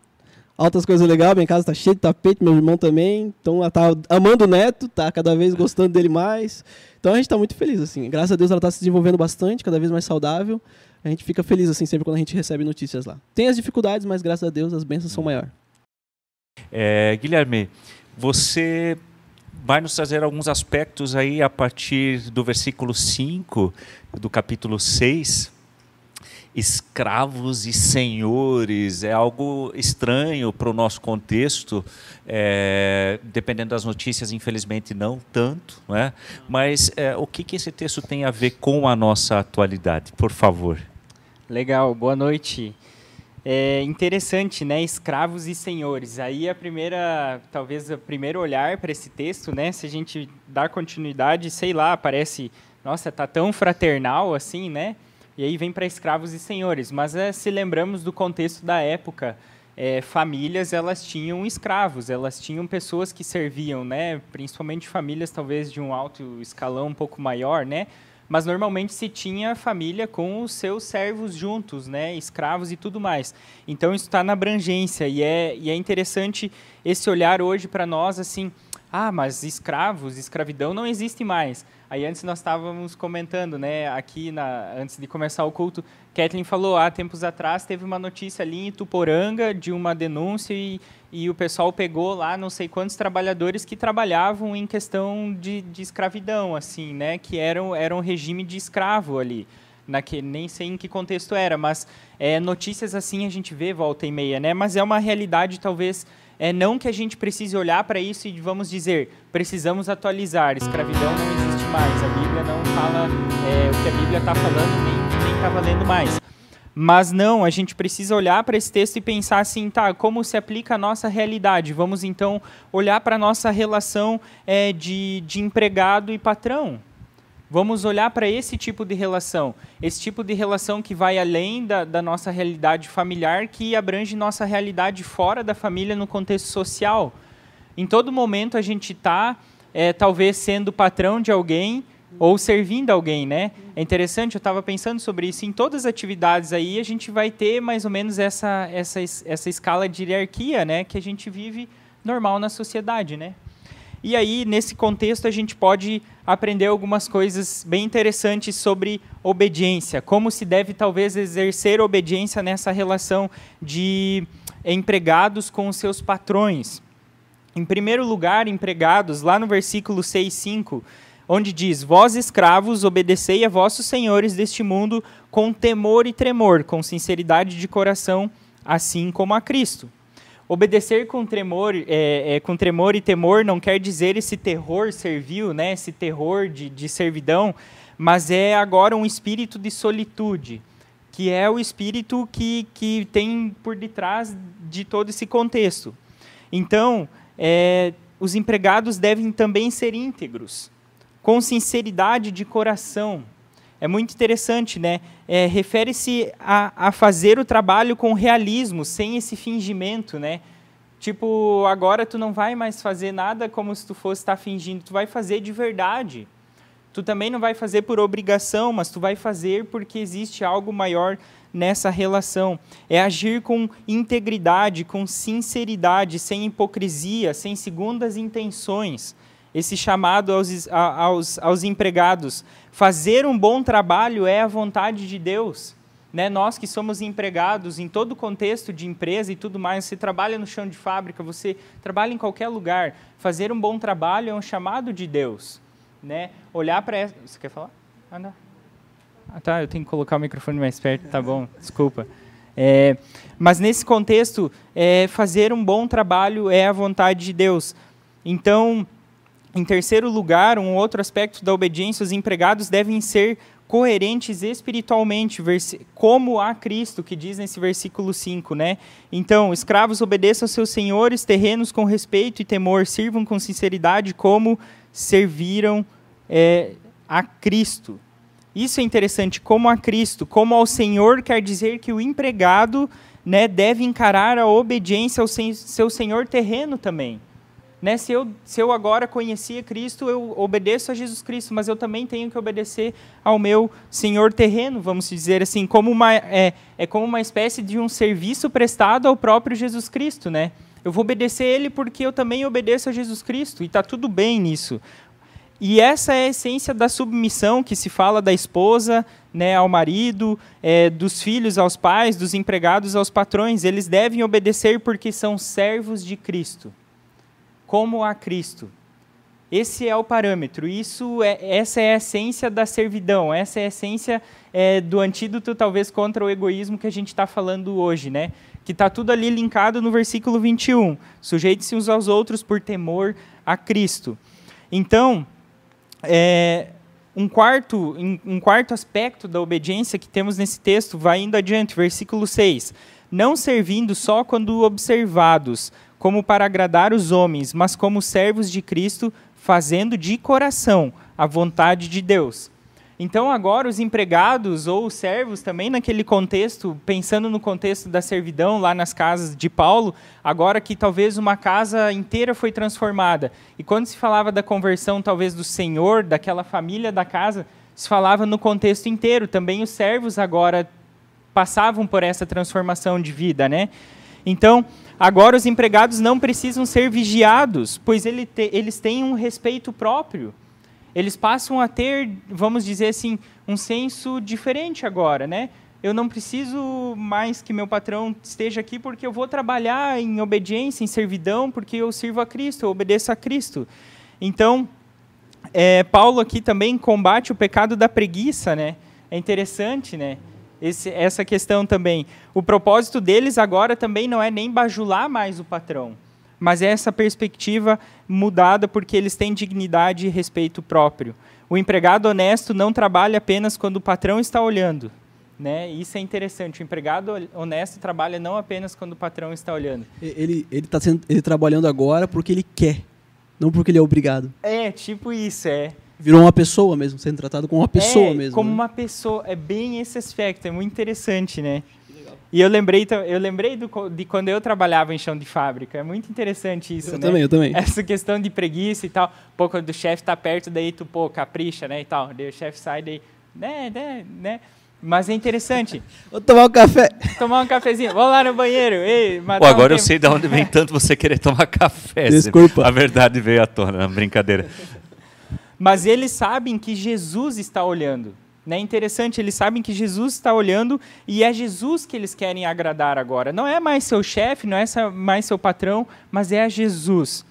[SPEAKER 4] altas coisas legais. Minha casa está cheia de tapete, meu irmão também. Então ela tá amando o neto, tá cada vez gostando dele mais. Então a gente está muito feliz, assim. Graças a Deus ela está se desenvolvendo bastante, cada vez mais saudável. A gente fica feliz, assim, sempre quando a gente recebe notícias lá. Tem as dificuldades, mas graças a Deus as bênçãos são maiores.
[SPEAKER 1] É, Guilherme, você vai nos trazer alguns aspectos aí a partir do versículo 5 do capítulo 6. Escravos e senhores é algo estranho para o nosso contexto, é, dependendo das notícias, infelizmente não tanto, não é? mas é, o que, que esse texto tem a ver com a nossa atualidade? Por favor.
[SPEAKER 3] Legal, boa noite. É interessante, né? Escravos e senhores. Aí a primeira, talvez o primeiro olhar para esse texto, né? Se a gente dar continuidade, sei lá, parece, nossa, tá tão fraternal assim, né? E aí vem para escravos e senhores. Mas é, se lembramos do contexto da época, é, famílias elas tinham escravos, elas tinham pessoas que serviam, né? Principalmente famílias talvez de um alto escalão um pouco maior, né? mas normalmente se tinha família com os seus servos juntos, né, escravos e tudo mais. Então isso está na abrangência e é, e é interessante esse olhar hoje para nós assim, ah, mas escravos, escravidão não existe mais. Aí antes nós estávamos comentando, né, aqui na, antes de começar o culto, Kathleen falou, há tempos atrás teve uma notícia ali em Tuporanga de uma denúncia e, e o pessoal pegou lá não sei quantos trabalhadores que trabalhavam em questão de, de escravidão, assim, né, que eram era um regime de escravo ali. Naque, nem sei em que contexto era, mas é, notícias assim a gente vê volta e meia, né? Mas é uma realidade talvez é não que a gente precise olhar para isso e vamos dizer precisamos atualizar. Escravidão não existe mais. A Bíblia não fala é, o que a Bíblia está falando nem está valendo mais. Mas não, a gente precisa olhar para esse texto e pensar assim, tá, como se aplica a nossa realidade? Vamos então olhar para a nossa relação é, de, de empregado e patrão. Vamos olhar para esse tipo de relação, esse tipo de relação que vai além da, da nossa realidade familiar, que abrange nossa realidade fora da família no contexto social. Em todo momento a gente está, é, talvez, sendo patrão de alguém ou servindo alguém, né? É interessante, eu estava pensando sobre isso. Em todas as atividades aí, a gente vai ter mais ou menos essa, essa, essa escala de hierarquia, né? Que a gente vive normal na sociedade, né? E aí, nesse contexto, a gente pode aprender algumas coisas bem interessantes sobre obediência, como se deve talvez exercer obediência nessa relação de empregados com os seus patrões. Em primeiro lugar, empregados, lá no versículo 6, 5, onde diz: Vós, escravos, obedecei a vossos senhores deste mundo com temor e tremor, com sinceridade de coração, assim como a Cristo. Obedecer com tremor, é, é, com tremor e temor não quer dizer esse terror servil, né, esse terror de, de servidão, mas é agora um espírito de solitude, que é o espírito que, que tem por detrás de todo esse contexto. Então, é, os empregados devem também ser íntegros, com sinceridade de coração. É muito interessante, né? É, Refere-se a, a fazer o trabalho com realismo, sem esse fingimento, né? Tipo, agora tu não vai mais fazer nada como se tu fosse estar fingindo, tu vai fazer de verdade. Tu também não vai fazer por obrigação, mas tu vai fazer porque existe algo maior nessa relação. É agir com integridade, com sinceridade, sem hipocrisia, sem segundas intenções. Esse chamado aos, aos, aos empregados. Fazer um bom trabalho é a vontade de Deus. Né? Nós que somos empregados em todo o contexto de empresa e tudo mais, você trabalha no chão de fábrica, você trabalha em qualquer lugar. Fazer um bom trabalho é um chamado de Deus. Né? Olhar para. Você quer falar? Anda. Ah, tá, eu tenho que colocar o microfone mais perto, tá bom, desculpa. É, mas nesse contexto, é, fazer um bom trabalho é a vontade de Deus. Então, em terceiro lugar, um outro aspecto da obediência, os empregados devem ser coerentes espiritualmente, como a Cristo, que diz nesse versículo 5, né? Então, escravos obedeçam seus senhores terrenos com respeito e temor, sirvam com sinceridade como serviram é, a Cristo. Isso é interessante, como a Cristo, como ao Senhor quer dizer que o empregado né, deve encarar a obediência ao seu senhor terreno também. Né? Se, eu, se eu agora conhecia Cristo, eu obedeço a Jesus Cristo, mas eu também tenho que obedecer ao meu Senhor terreno, vamos dizer assim, como uma, é, é como uma espécie de um serviço prestado ao próprio Jesus Cristo. Né? Eu vou obedecer Ele porque eu também obedeço a Jesus Cristo, e está tudo bem nisso. E essa é a essência da submissão que se fala da esposa né, ao marido, é, dos filhos aos pais, dos empregados aos patrões. Eles devem obedecer porque são servos de Cristo como a Cristo. Esse é o parâmetro. Isso é, essa é a essência da servidão. Essa é a essência é, do antídoto, talvez, contra o egoísmo que a gente está falando hoje, né? Que está tudo ali linkado no versículo 21. Sujeite-se uns aos outros por temor a Cristo. Então, é, um, quarto, um quarto aspecto da obediência que temos nesse texto vai indo adiante, versículo 6. Não servindo só quando observados, como para agradar os homens, mas como servos de Cristo, fazendo de coração a vontade de Deus. Então, agora, os empregados ou os servos, também naquele contexto, pensando no contexto da servidão lá nas casas de Paulo, agora que talvez uma casa inteira foi transformada. E quando se falava da conversão, talvez do senhor, daquela família da casa, se falava no contexto inteiro. Também os servos agora passavam por essa transformação de vida, né? Então, Agora os empregados não precisam ser vigiados, pois ele te, eles têm um respeito próprio. Eles passam a ter, vamos dizer assim, um senso diferente agora, né? Eu não preciso mais que meu patrão esteja aqui porque eu vou trabalhar em obediência, em servidão, porque eu sirvo a Cristo, eu obedeço a Cristo. Então, é, Paulo aqui também combate o pecado da preguiça, né? É interessante, né? Esse, essa questão também. O propósito deles agora também não é nem bajular mais o patrão, mas é essa perspectiva mudada porque eles têm dignidade e respeito próprio. O empregado honesto não trabalha apenas quando o patrão está olhando, Né? Isso é interessante. O empregado honesto trabalha não apenas quando o patrão está olhando.
[SPEAKER 4] Ele ele está ele trabalhando agora porque ele quer, não porque ele é obrigado.
[SPEAKER 3] É tipo isso, é.
[SPEAKER 4] Virou uma pessoa mesmo, sendo tratado como uma pessoa
[SPEAKER 3] é,
[SPEAKER 4] mesmo.
[SPEAKER 3] Como
[SPEAKER 4] né?
[SPEAKER 3] uma pessoa. É bem esse aspecto. É muito interessante, né? E eu lembrei, eu lembrei do, de quando eu trabalhava em chão de fábrica. É muito interessante isso,
[SPEAKER 4] eu
[SPEAKER 3] né?
[SPEAKER 4] também, eu também.
[SPEAKER 3] Essa questão de preguiça e tal. Pô, quando o chefe tá perto, daí tu, pô, capricha, né, e tal. Daí o chefe sai, daí, né, né, né. Mas é interessante.
[SPEAKER 4] Vou tomar um café.
[SPEAKER 3] Tomar um cafezinho. Vamos lá no banheiro. Ei,
[SPEAKER 1] Pô, agora um eu sei de onde vem tanto você querer tomar café.
[SPEAKER 4] Desculpa.
[SPEAKER 1] A verdade veio à tona, brincadeira.
[SPEAKER 3] Mas eles sabem que Jesus está olhando. Né? Interessante, eles sabem que Jesus está olhando e é Jesus que eles querem agradar agora. Não é mais seu chefe, não é mais seu patrão, mas é a Jesus.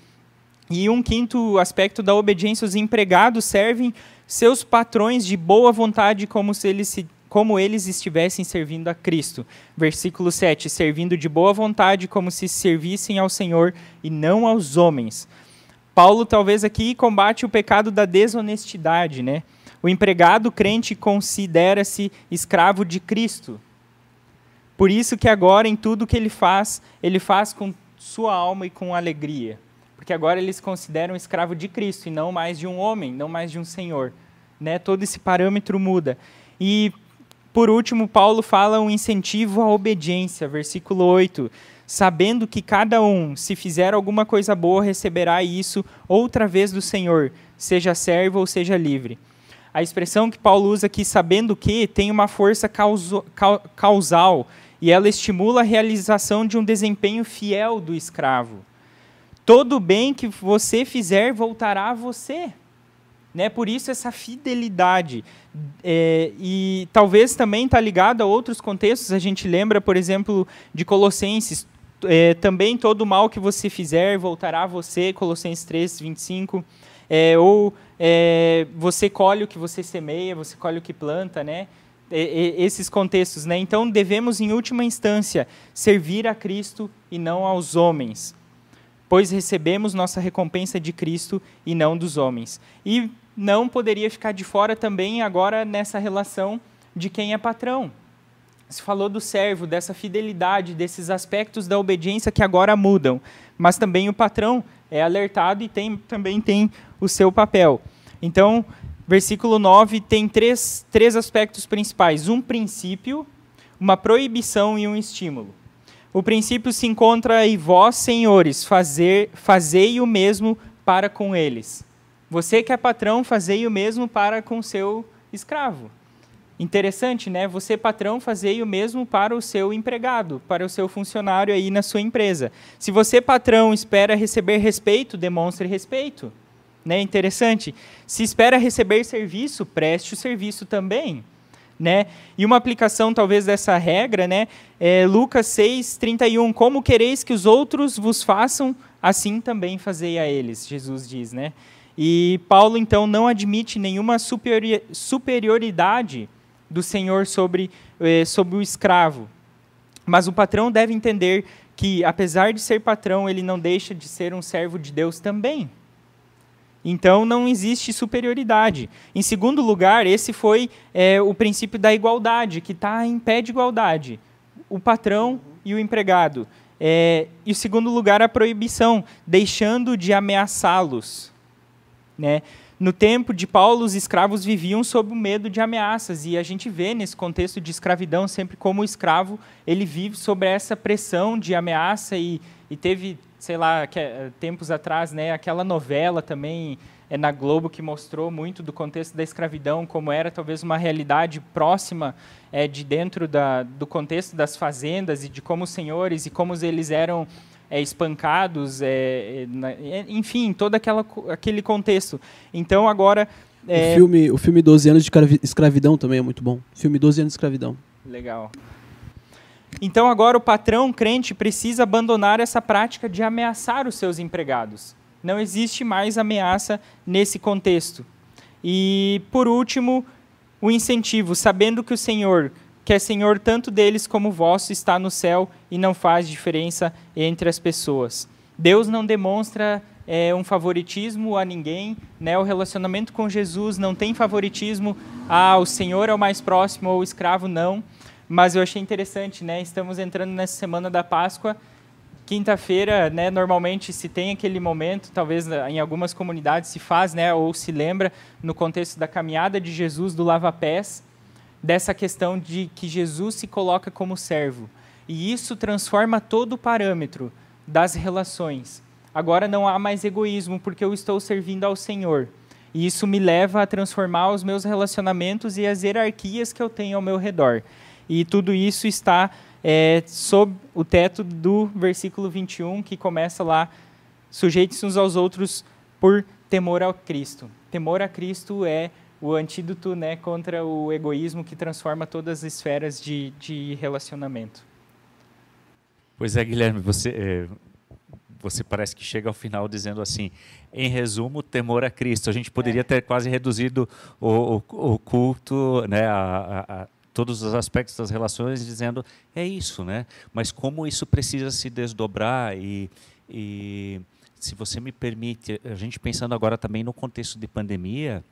[SPEAKER 3] E um quinto aspecto da obediência, os empregados servem seus patrões de boa vontade como se eles se como eles estivessem servindo a Cristo. Versículo 7, servindo de boa vontade como se servissem ao Senhor e não aos homens. Paulo talvez aqui combate o pecado da desonestidade, né? O empregado crente considera-se escravo de Cristo. Por isso que agora em tudo que ele faz, ele faz com sua alma e com alegria. Porque agora eles consideram escravo de Cristo e não mais de um homem, não mais de um senhor. Né? Todo esse parâmetro muda. E por último, Paulo fala um incentivo à obediência, versículo 8. Sabendo que cada um, se fizer alguma coisa boa, receberá isso outra vez do Senhor, seja servo ou seja livre. A expressão que Paulo usa aqui, sabendo que, tem uma força causal e ela estimula a realização de um desempenho fiel do escravo. Todo bem que você fizer voltará a você. Né? Por isso essa fidelidade. É, e talvez também está ligado a outros contextos. A gente lembra, por exemplo, de Colossenses. É, também todo mal que você fizer voltará a você, Colossenses 3, 25. É, ou é, você colhe o que você semeia, você colhe o que planta, né? esses contextos, né? Então devemos, em última instância, servir a Cristo e não aos homens, pois recebemos nossa recompensa de Cristo e não dos homens. E não poderia ficar de fora também agora nessa relação de quem é patrão. Se falou do servo, dessa fidelidade, desses aspectos da obediência que agora mudam, mas também o patrão é alertado e tem, também tem o seu papel. Então, versículo 9 tem três, três aspectos principais: um princípio, uma proibição e um estímulo. O princípio se encontra em vós, senhores, fazer, fazei o mesmo para com eles. Você que é patrão, fazei o mesmo para com seu escravo. Interessante, né? Você, patrão, fazei o mesmo para o seu empregado, para o seu funcionário aí na sua empresa. Se você, patrão, espera receber respeito, demonstre respeito. Né? Interessante. Se espera receber serviço, preste o serviço também. Né? E uma aplicação talvez dessa regra, né, é Lucas 6, 31, como quereis que os outros vos façam, assim também fazei a eles, Jesus diz, né? E Paulo, então, não admite nenhuma superioridade do Senhor sobre, eh, sobre o escravo. Mas o patrão deve entender que, apesar de ser patrão, ele não deixa de ser um servo de Deus também. Então, não existe superioridade. Em segundo lugar, esse foi é, o princípio da igualdade, que está em pé de igualdade. O patrão e o empregado. É, e, em segundo lugar, a proibição, deixando de ameaçá-los. Né? No tempo de Paulo, os escravos viviam sob o medo de ameaças, e a gente vê nesse contexto de escravidão sempre como o escravo ele vive sobre essa pressão de ameaça e, e teve, sei lá, que, tempos atrás, né, aquela novela também é, na Globo que mostrou muito do contexto da escravidão, como era talvez uma realidade próxima é, de dentro da, do contexto das fazendas e de como os senhores e como eles eram é, espancados, é, é, enfim, todo aquela, aquele contexto. Então, agora...
[SPEAKER 4] O, é, filme, o filme 12 anos de escravidão também é muito bom. Filme 12 anos de escravidão.
[SPEAKER 3] Legal. Então, agora o patrão crente precisa abandonar essa prática de ameaçar os seus empregados. Não existe mais ameaça nesse contexto. E, por último, o incentivo, sabendo que o Senhor que é Senhor tanto deles como vosso, está no céu e não faz diferença entre as pessoas. Deus não demonstra é, um favoritismo a ninguém, né? o relacionamento com Jesus não tem favoritismo, ah, o Senhor é o mais próximo ou o escravo não. Mas eu achei interessante, né? Estamos entrando nessa semana da Páscoa. Quinta-feira, né, normalmente se tem aquele momento, talvez em algumas comunidades se faz, né, ou se lembra no contexto da caminhada de Jesus do lava-pés, dessa questão de que Jesus se coloca como servo. E isso transforma todo o parâmetro das relações. Agora não há mais egoísmo porque eu estou servindo ao Senhor. E isso me leva a transformar os meus relacionamentos e as hierarquias que eu tenho ao meu redor. E tudo isso está é, sob o teto do versículo 21, que começa lá: sujeitem-se uns aos outros por temor ao Cristo. Temor a Cristo é o antídoto né, contra o egoísmo que transforma todas as esferas de, de relacionamento.
[SPEAKER 1] Pois é, Guilherme, você, é, você parece que chega ao final dizendo assim, em resumo, temor a Cristo. A gente poderia é. ter quase reduzido o, o, o culto, né, a, a, a, todos os aspectos das relações, dizendo é isso, né? Mas como isso precisa se desdobrar e, e se você me permite, a gente pensando agora também no contexto de pandemia,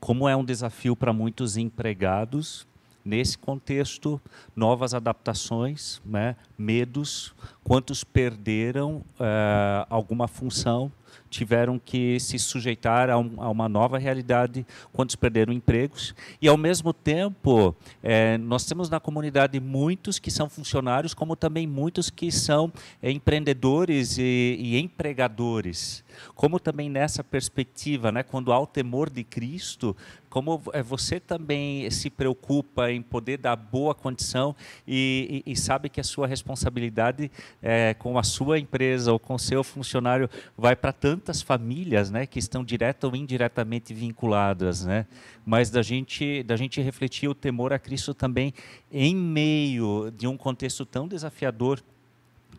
[SPEAKER 1] como é um desafio para muitos empregados nesse contexto, novas adaptações, né, medos, quantos perderam uh, alguma função tiveram que se sujeitar a, um, a, uma nova realidade, quantos perderam empregos. E, ao mesmo tempo, é, nós temos na comunidade muitos que são funcionários, como também muitos que são é, empreendedores e, e, empregadores. Como também nessa perspectiva, né, quando há o temor de Cristo, como é, você também se preocupa em poder dar boa condição e, e, e sabe que a sua responsabilidade é, com a sua empresa ou com o seu funcionário vai para tantas famílias, né, que estão direta ou indiretamente vinculadas, né? Mas da gente da gente refletir o temor a Cristo também em meio de um contexto tão desafiador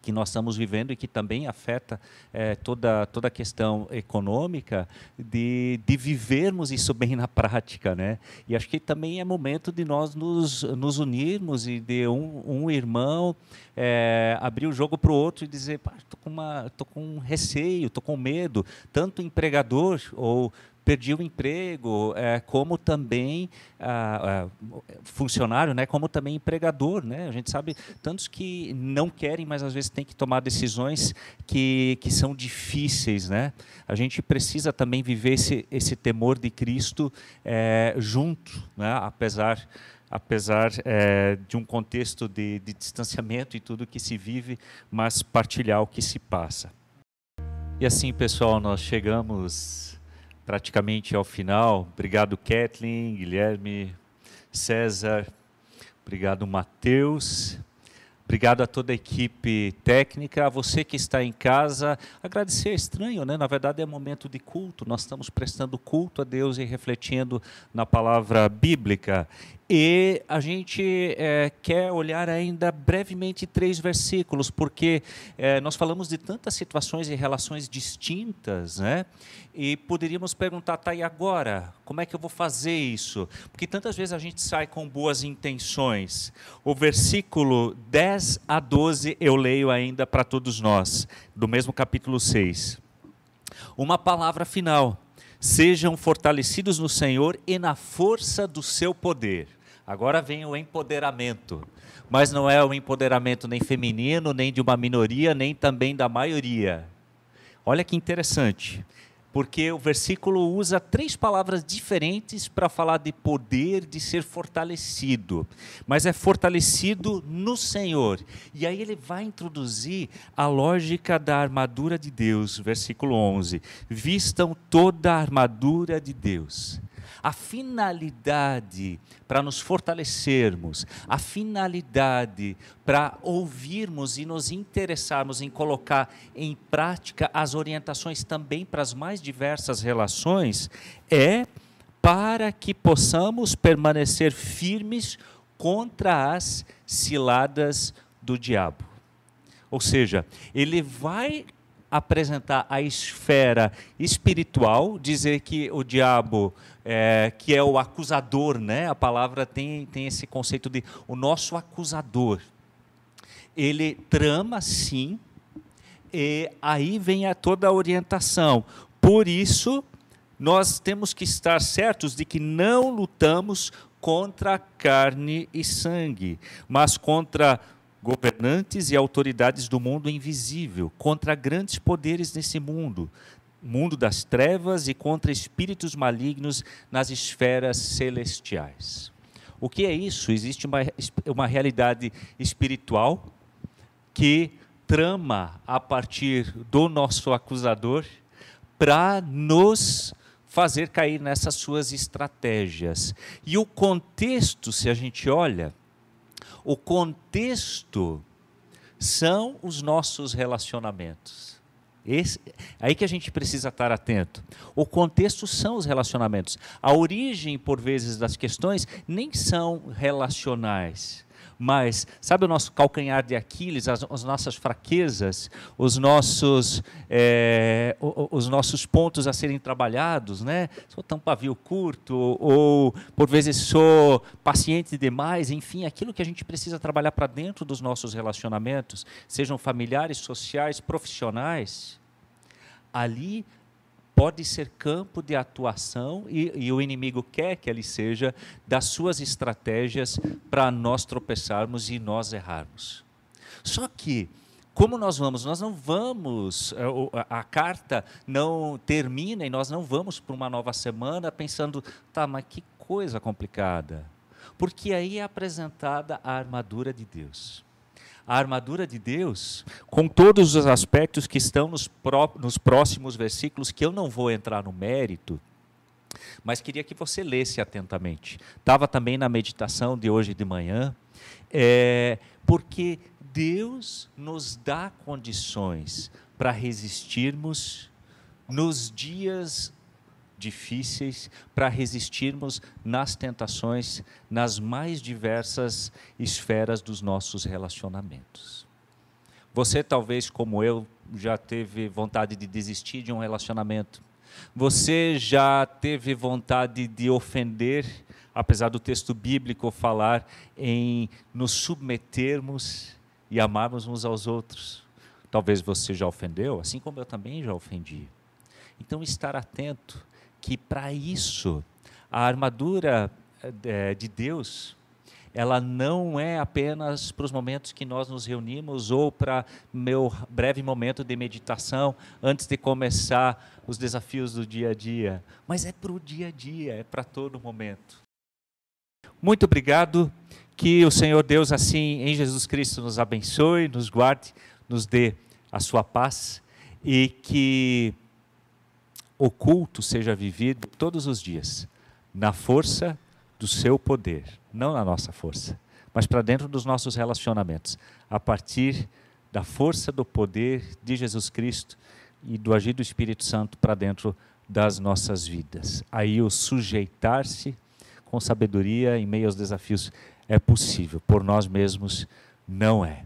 [SPEAKER 1] que nós estamos vivendo e que também afeta é, toda, toda a questão econômica, de, de vivermos isso bem na prática. Né? E acho que também é momento de nós nos, nos unirmos e de um, um irmão é, abrir o jogo para o outro e dizer: estou com, uma, tô com receio, estou com medo, tanto empregador ou perdi o emprego, é, como também ah, ah, funcionário, né, como também empregador. Né? A gente sabe tantos que não querem, mas às vezes tem que tomar decisões que, que são difíceis. Né? A gente precisa também viver esse, esse temor de Cristo é, junto, né? apesar apesar é, de um contexto de, de distanciamento e tudo que se vive, mas partilhar o que se passa. E assim, pessoal, nós chegamos praticamente ao final. Obrigado, Kathleen, Guilherme, César. Obrigado, Matheus. Obrigado a toda a equipe técnica, a você que está em casa. Agradecer é estranho, né? Na verdade é momento de culto. Nós estamos prestando culto a Deus e refletindo na palavra bíblica. E a gente é, quer olhar ainda brevemente três versículos, porque é, nós falamos de tantas situações e relações distintas, né? E poderíamos perguntar, tá, e agora? Como é que eu vou fazer isso? Porque tantas vezes a gente sai com boas intenções. O versículo 10 a 12 eu leio ainda para todos nós, do mesmo capítulo 6. Uma palavra final sejam fortalecidos no Senhor e na força do seu poder. Agora vem o empoderamento, mas não é o empoderamento nem feminino, nem de uma minoria, nem também da maioria. Olha que interessante, porque o versículo usa três palavras diferentes para falar de poder, de ser fortalecido, mas é fortalecido no Senhor. E aí ele vai introduzir a lógica da armadura de Deus, versículo 11: vistam toda a armadura de Deus a finalidade para nos fortalecermos, a finalidade para ouvirmos e nos interessarmos em colocar em prática as orientações também para as mais diversas relações, é para que possamos permanecer firmes contra as ciladas do diabo. Ou seja, ele vai apresentar a esfera espiritual, dizer que o diabo, é, que é o acusador, né? a palavra tem, tem esse conceito de o nosso acusador. Ele trama sim, e aí vem a toda a orientação. Por isso, nós temos que estar certos de que não lutamos contra carne e sangue, mas contra governantes e autoridades do mundo invisível, contra grandes poderes nesse mundo, mundo das trevas e contra espíritos malignos nas esferas celestiais. O que é isso? Existe uma, uma realidade espiritual que trama a partir do nosso acusador para nos fazer cair nessas suas estratégias. E o contexto, se a gente olha, o contexto são os nossos relacionamentos. Esse, aí que a gente precisa estar atento. O contexto são os relacionamentos. A origem, por vezes, das questões nem são relacionais. Mas, sabe o nosso calcanhar de Aquiles, as, as nossas fraquezas, os nossos, é, os nossos pontos a serem trabalhados, né? Sou tão pavio curto, ou por vezes sou paciente demais, enfim, aquilo que a gente precisa trabalhar para dentro dos nossos relacionamentos, sejam familiares, sociais, profissionais, ali pode ser campo de atuação e, e, o inimigo quer que ele seja das suas estratégias para nós tropeçarmos e nós errarmos. Só que, como nós vamos? Nós não vamos, a, a carta não termina e nós não vamos para uma nova semana pensando, tá, mas que coisa complicada. Porque aí é apresentada a armadura de Deus a armadura de Deus, com todos os aspectos que estão nos, pró nos próximos versículos, que eu não vou entrar no mérito, mas queria que você lesse atentamente. Estava também na meditação de hoje de manhã, é, porque Deus nos dá condições para resistirmos nos dias difíceis para resistirmos nas tentações, nas mais diversas esferas dos nossos relacionamentos. Você, talvez, como eu, já teve vontade de desistir de um relacionamento. Você já teve vontade de ofender, apesar do texto bíblico falar em nos submetermos e amarmos uns aos outros. Talvez você já ofendeu, assim como eu também já ofendi. Então, estar atento que para isso a armadura é, de Deus ela não é apenas para os momentos que nós nos reunimos ou para meu breve momento de meditação antes de começar os desafios do dia a dia, mas é para o dia a dia, é para todo momento. Muito obrigado, que o Senhor Deus assim em Jesus Cristo nos abençoe, nos guarde, nos dê a sua paz e que o culto seja vivido todos os dias na força do seu poder, não na nossa força, mas para dentro dos nossos relacionamentos, a partir da força do poder de Jesus Cristo e do agir do Espírito Santo para dentro das nossas vidas. Aí o sujeitar-se com sabedoria em meio aos desafios é possível, por nós mesmos não é.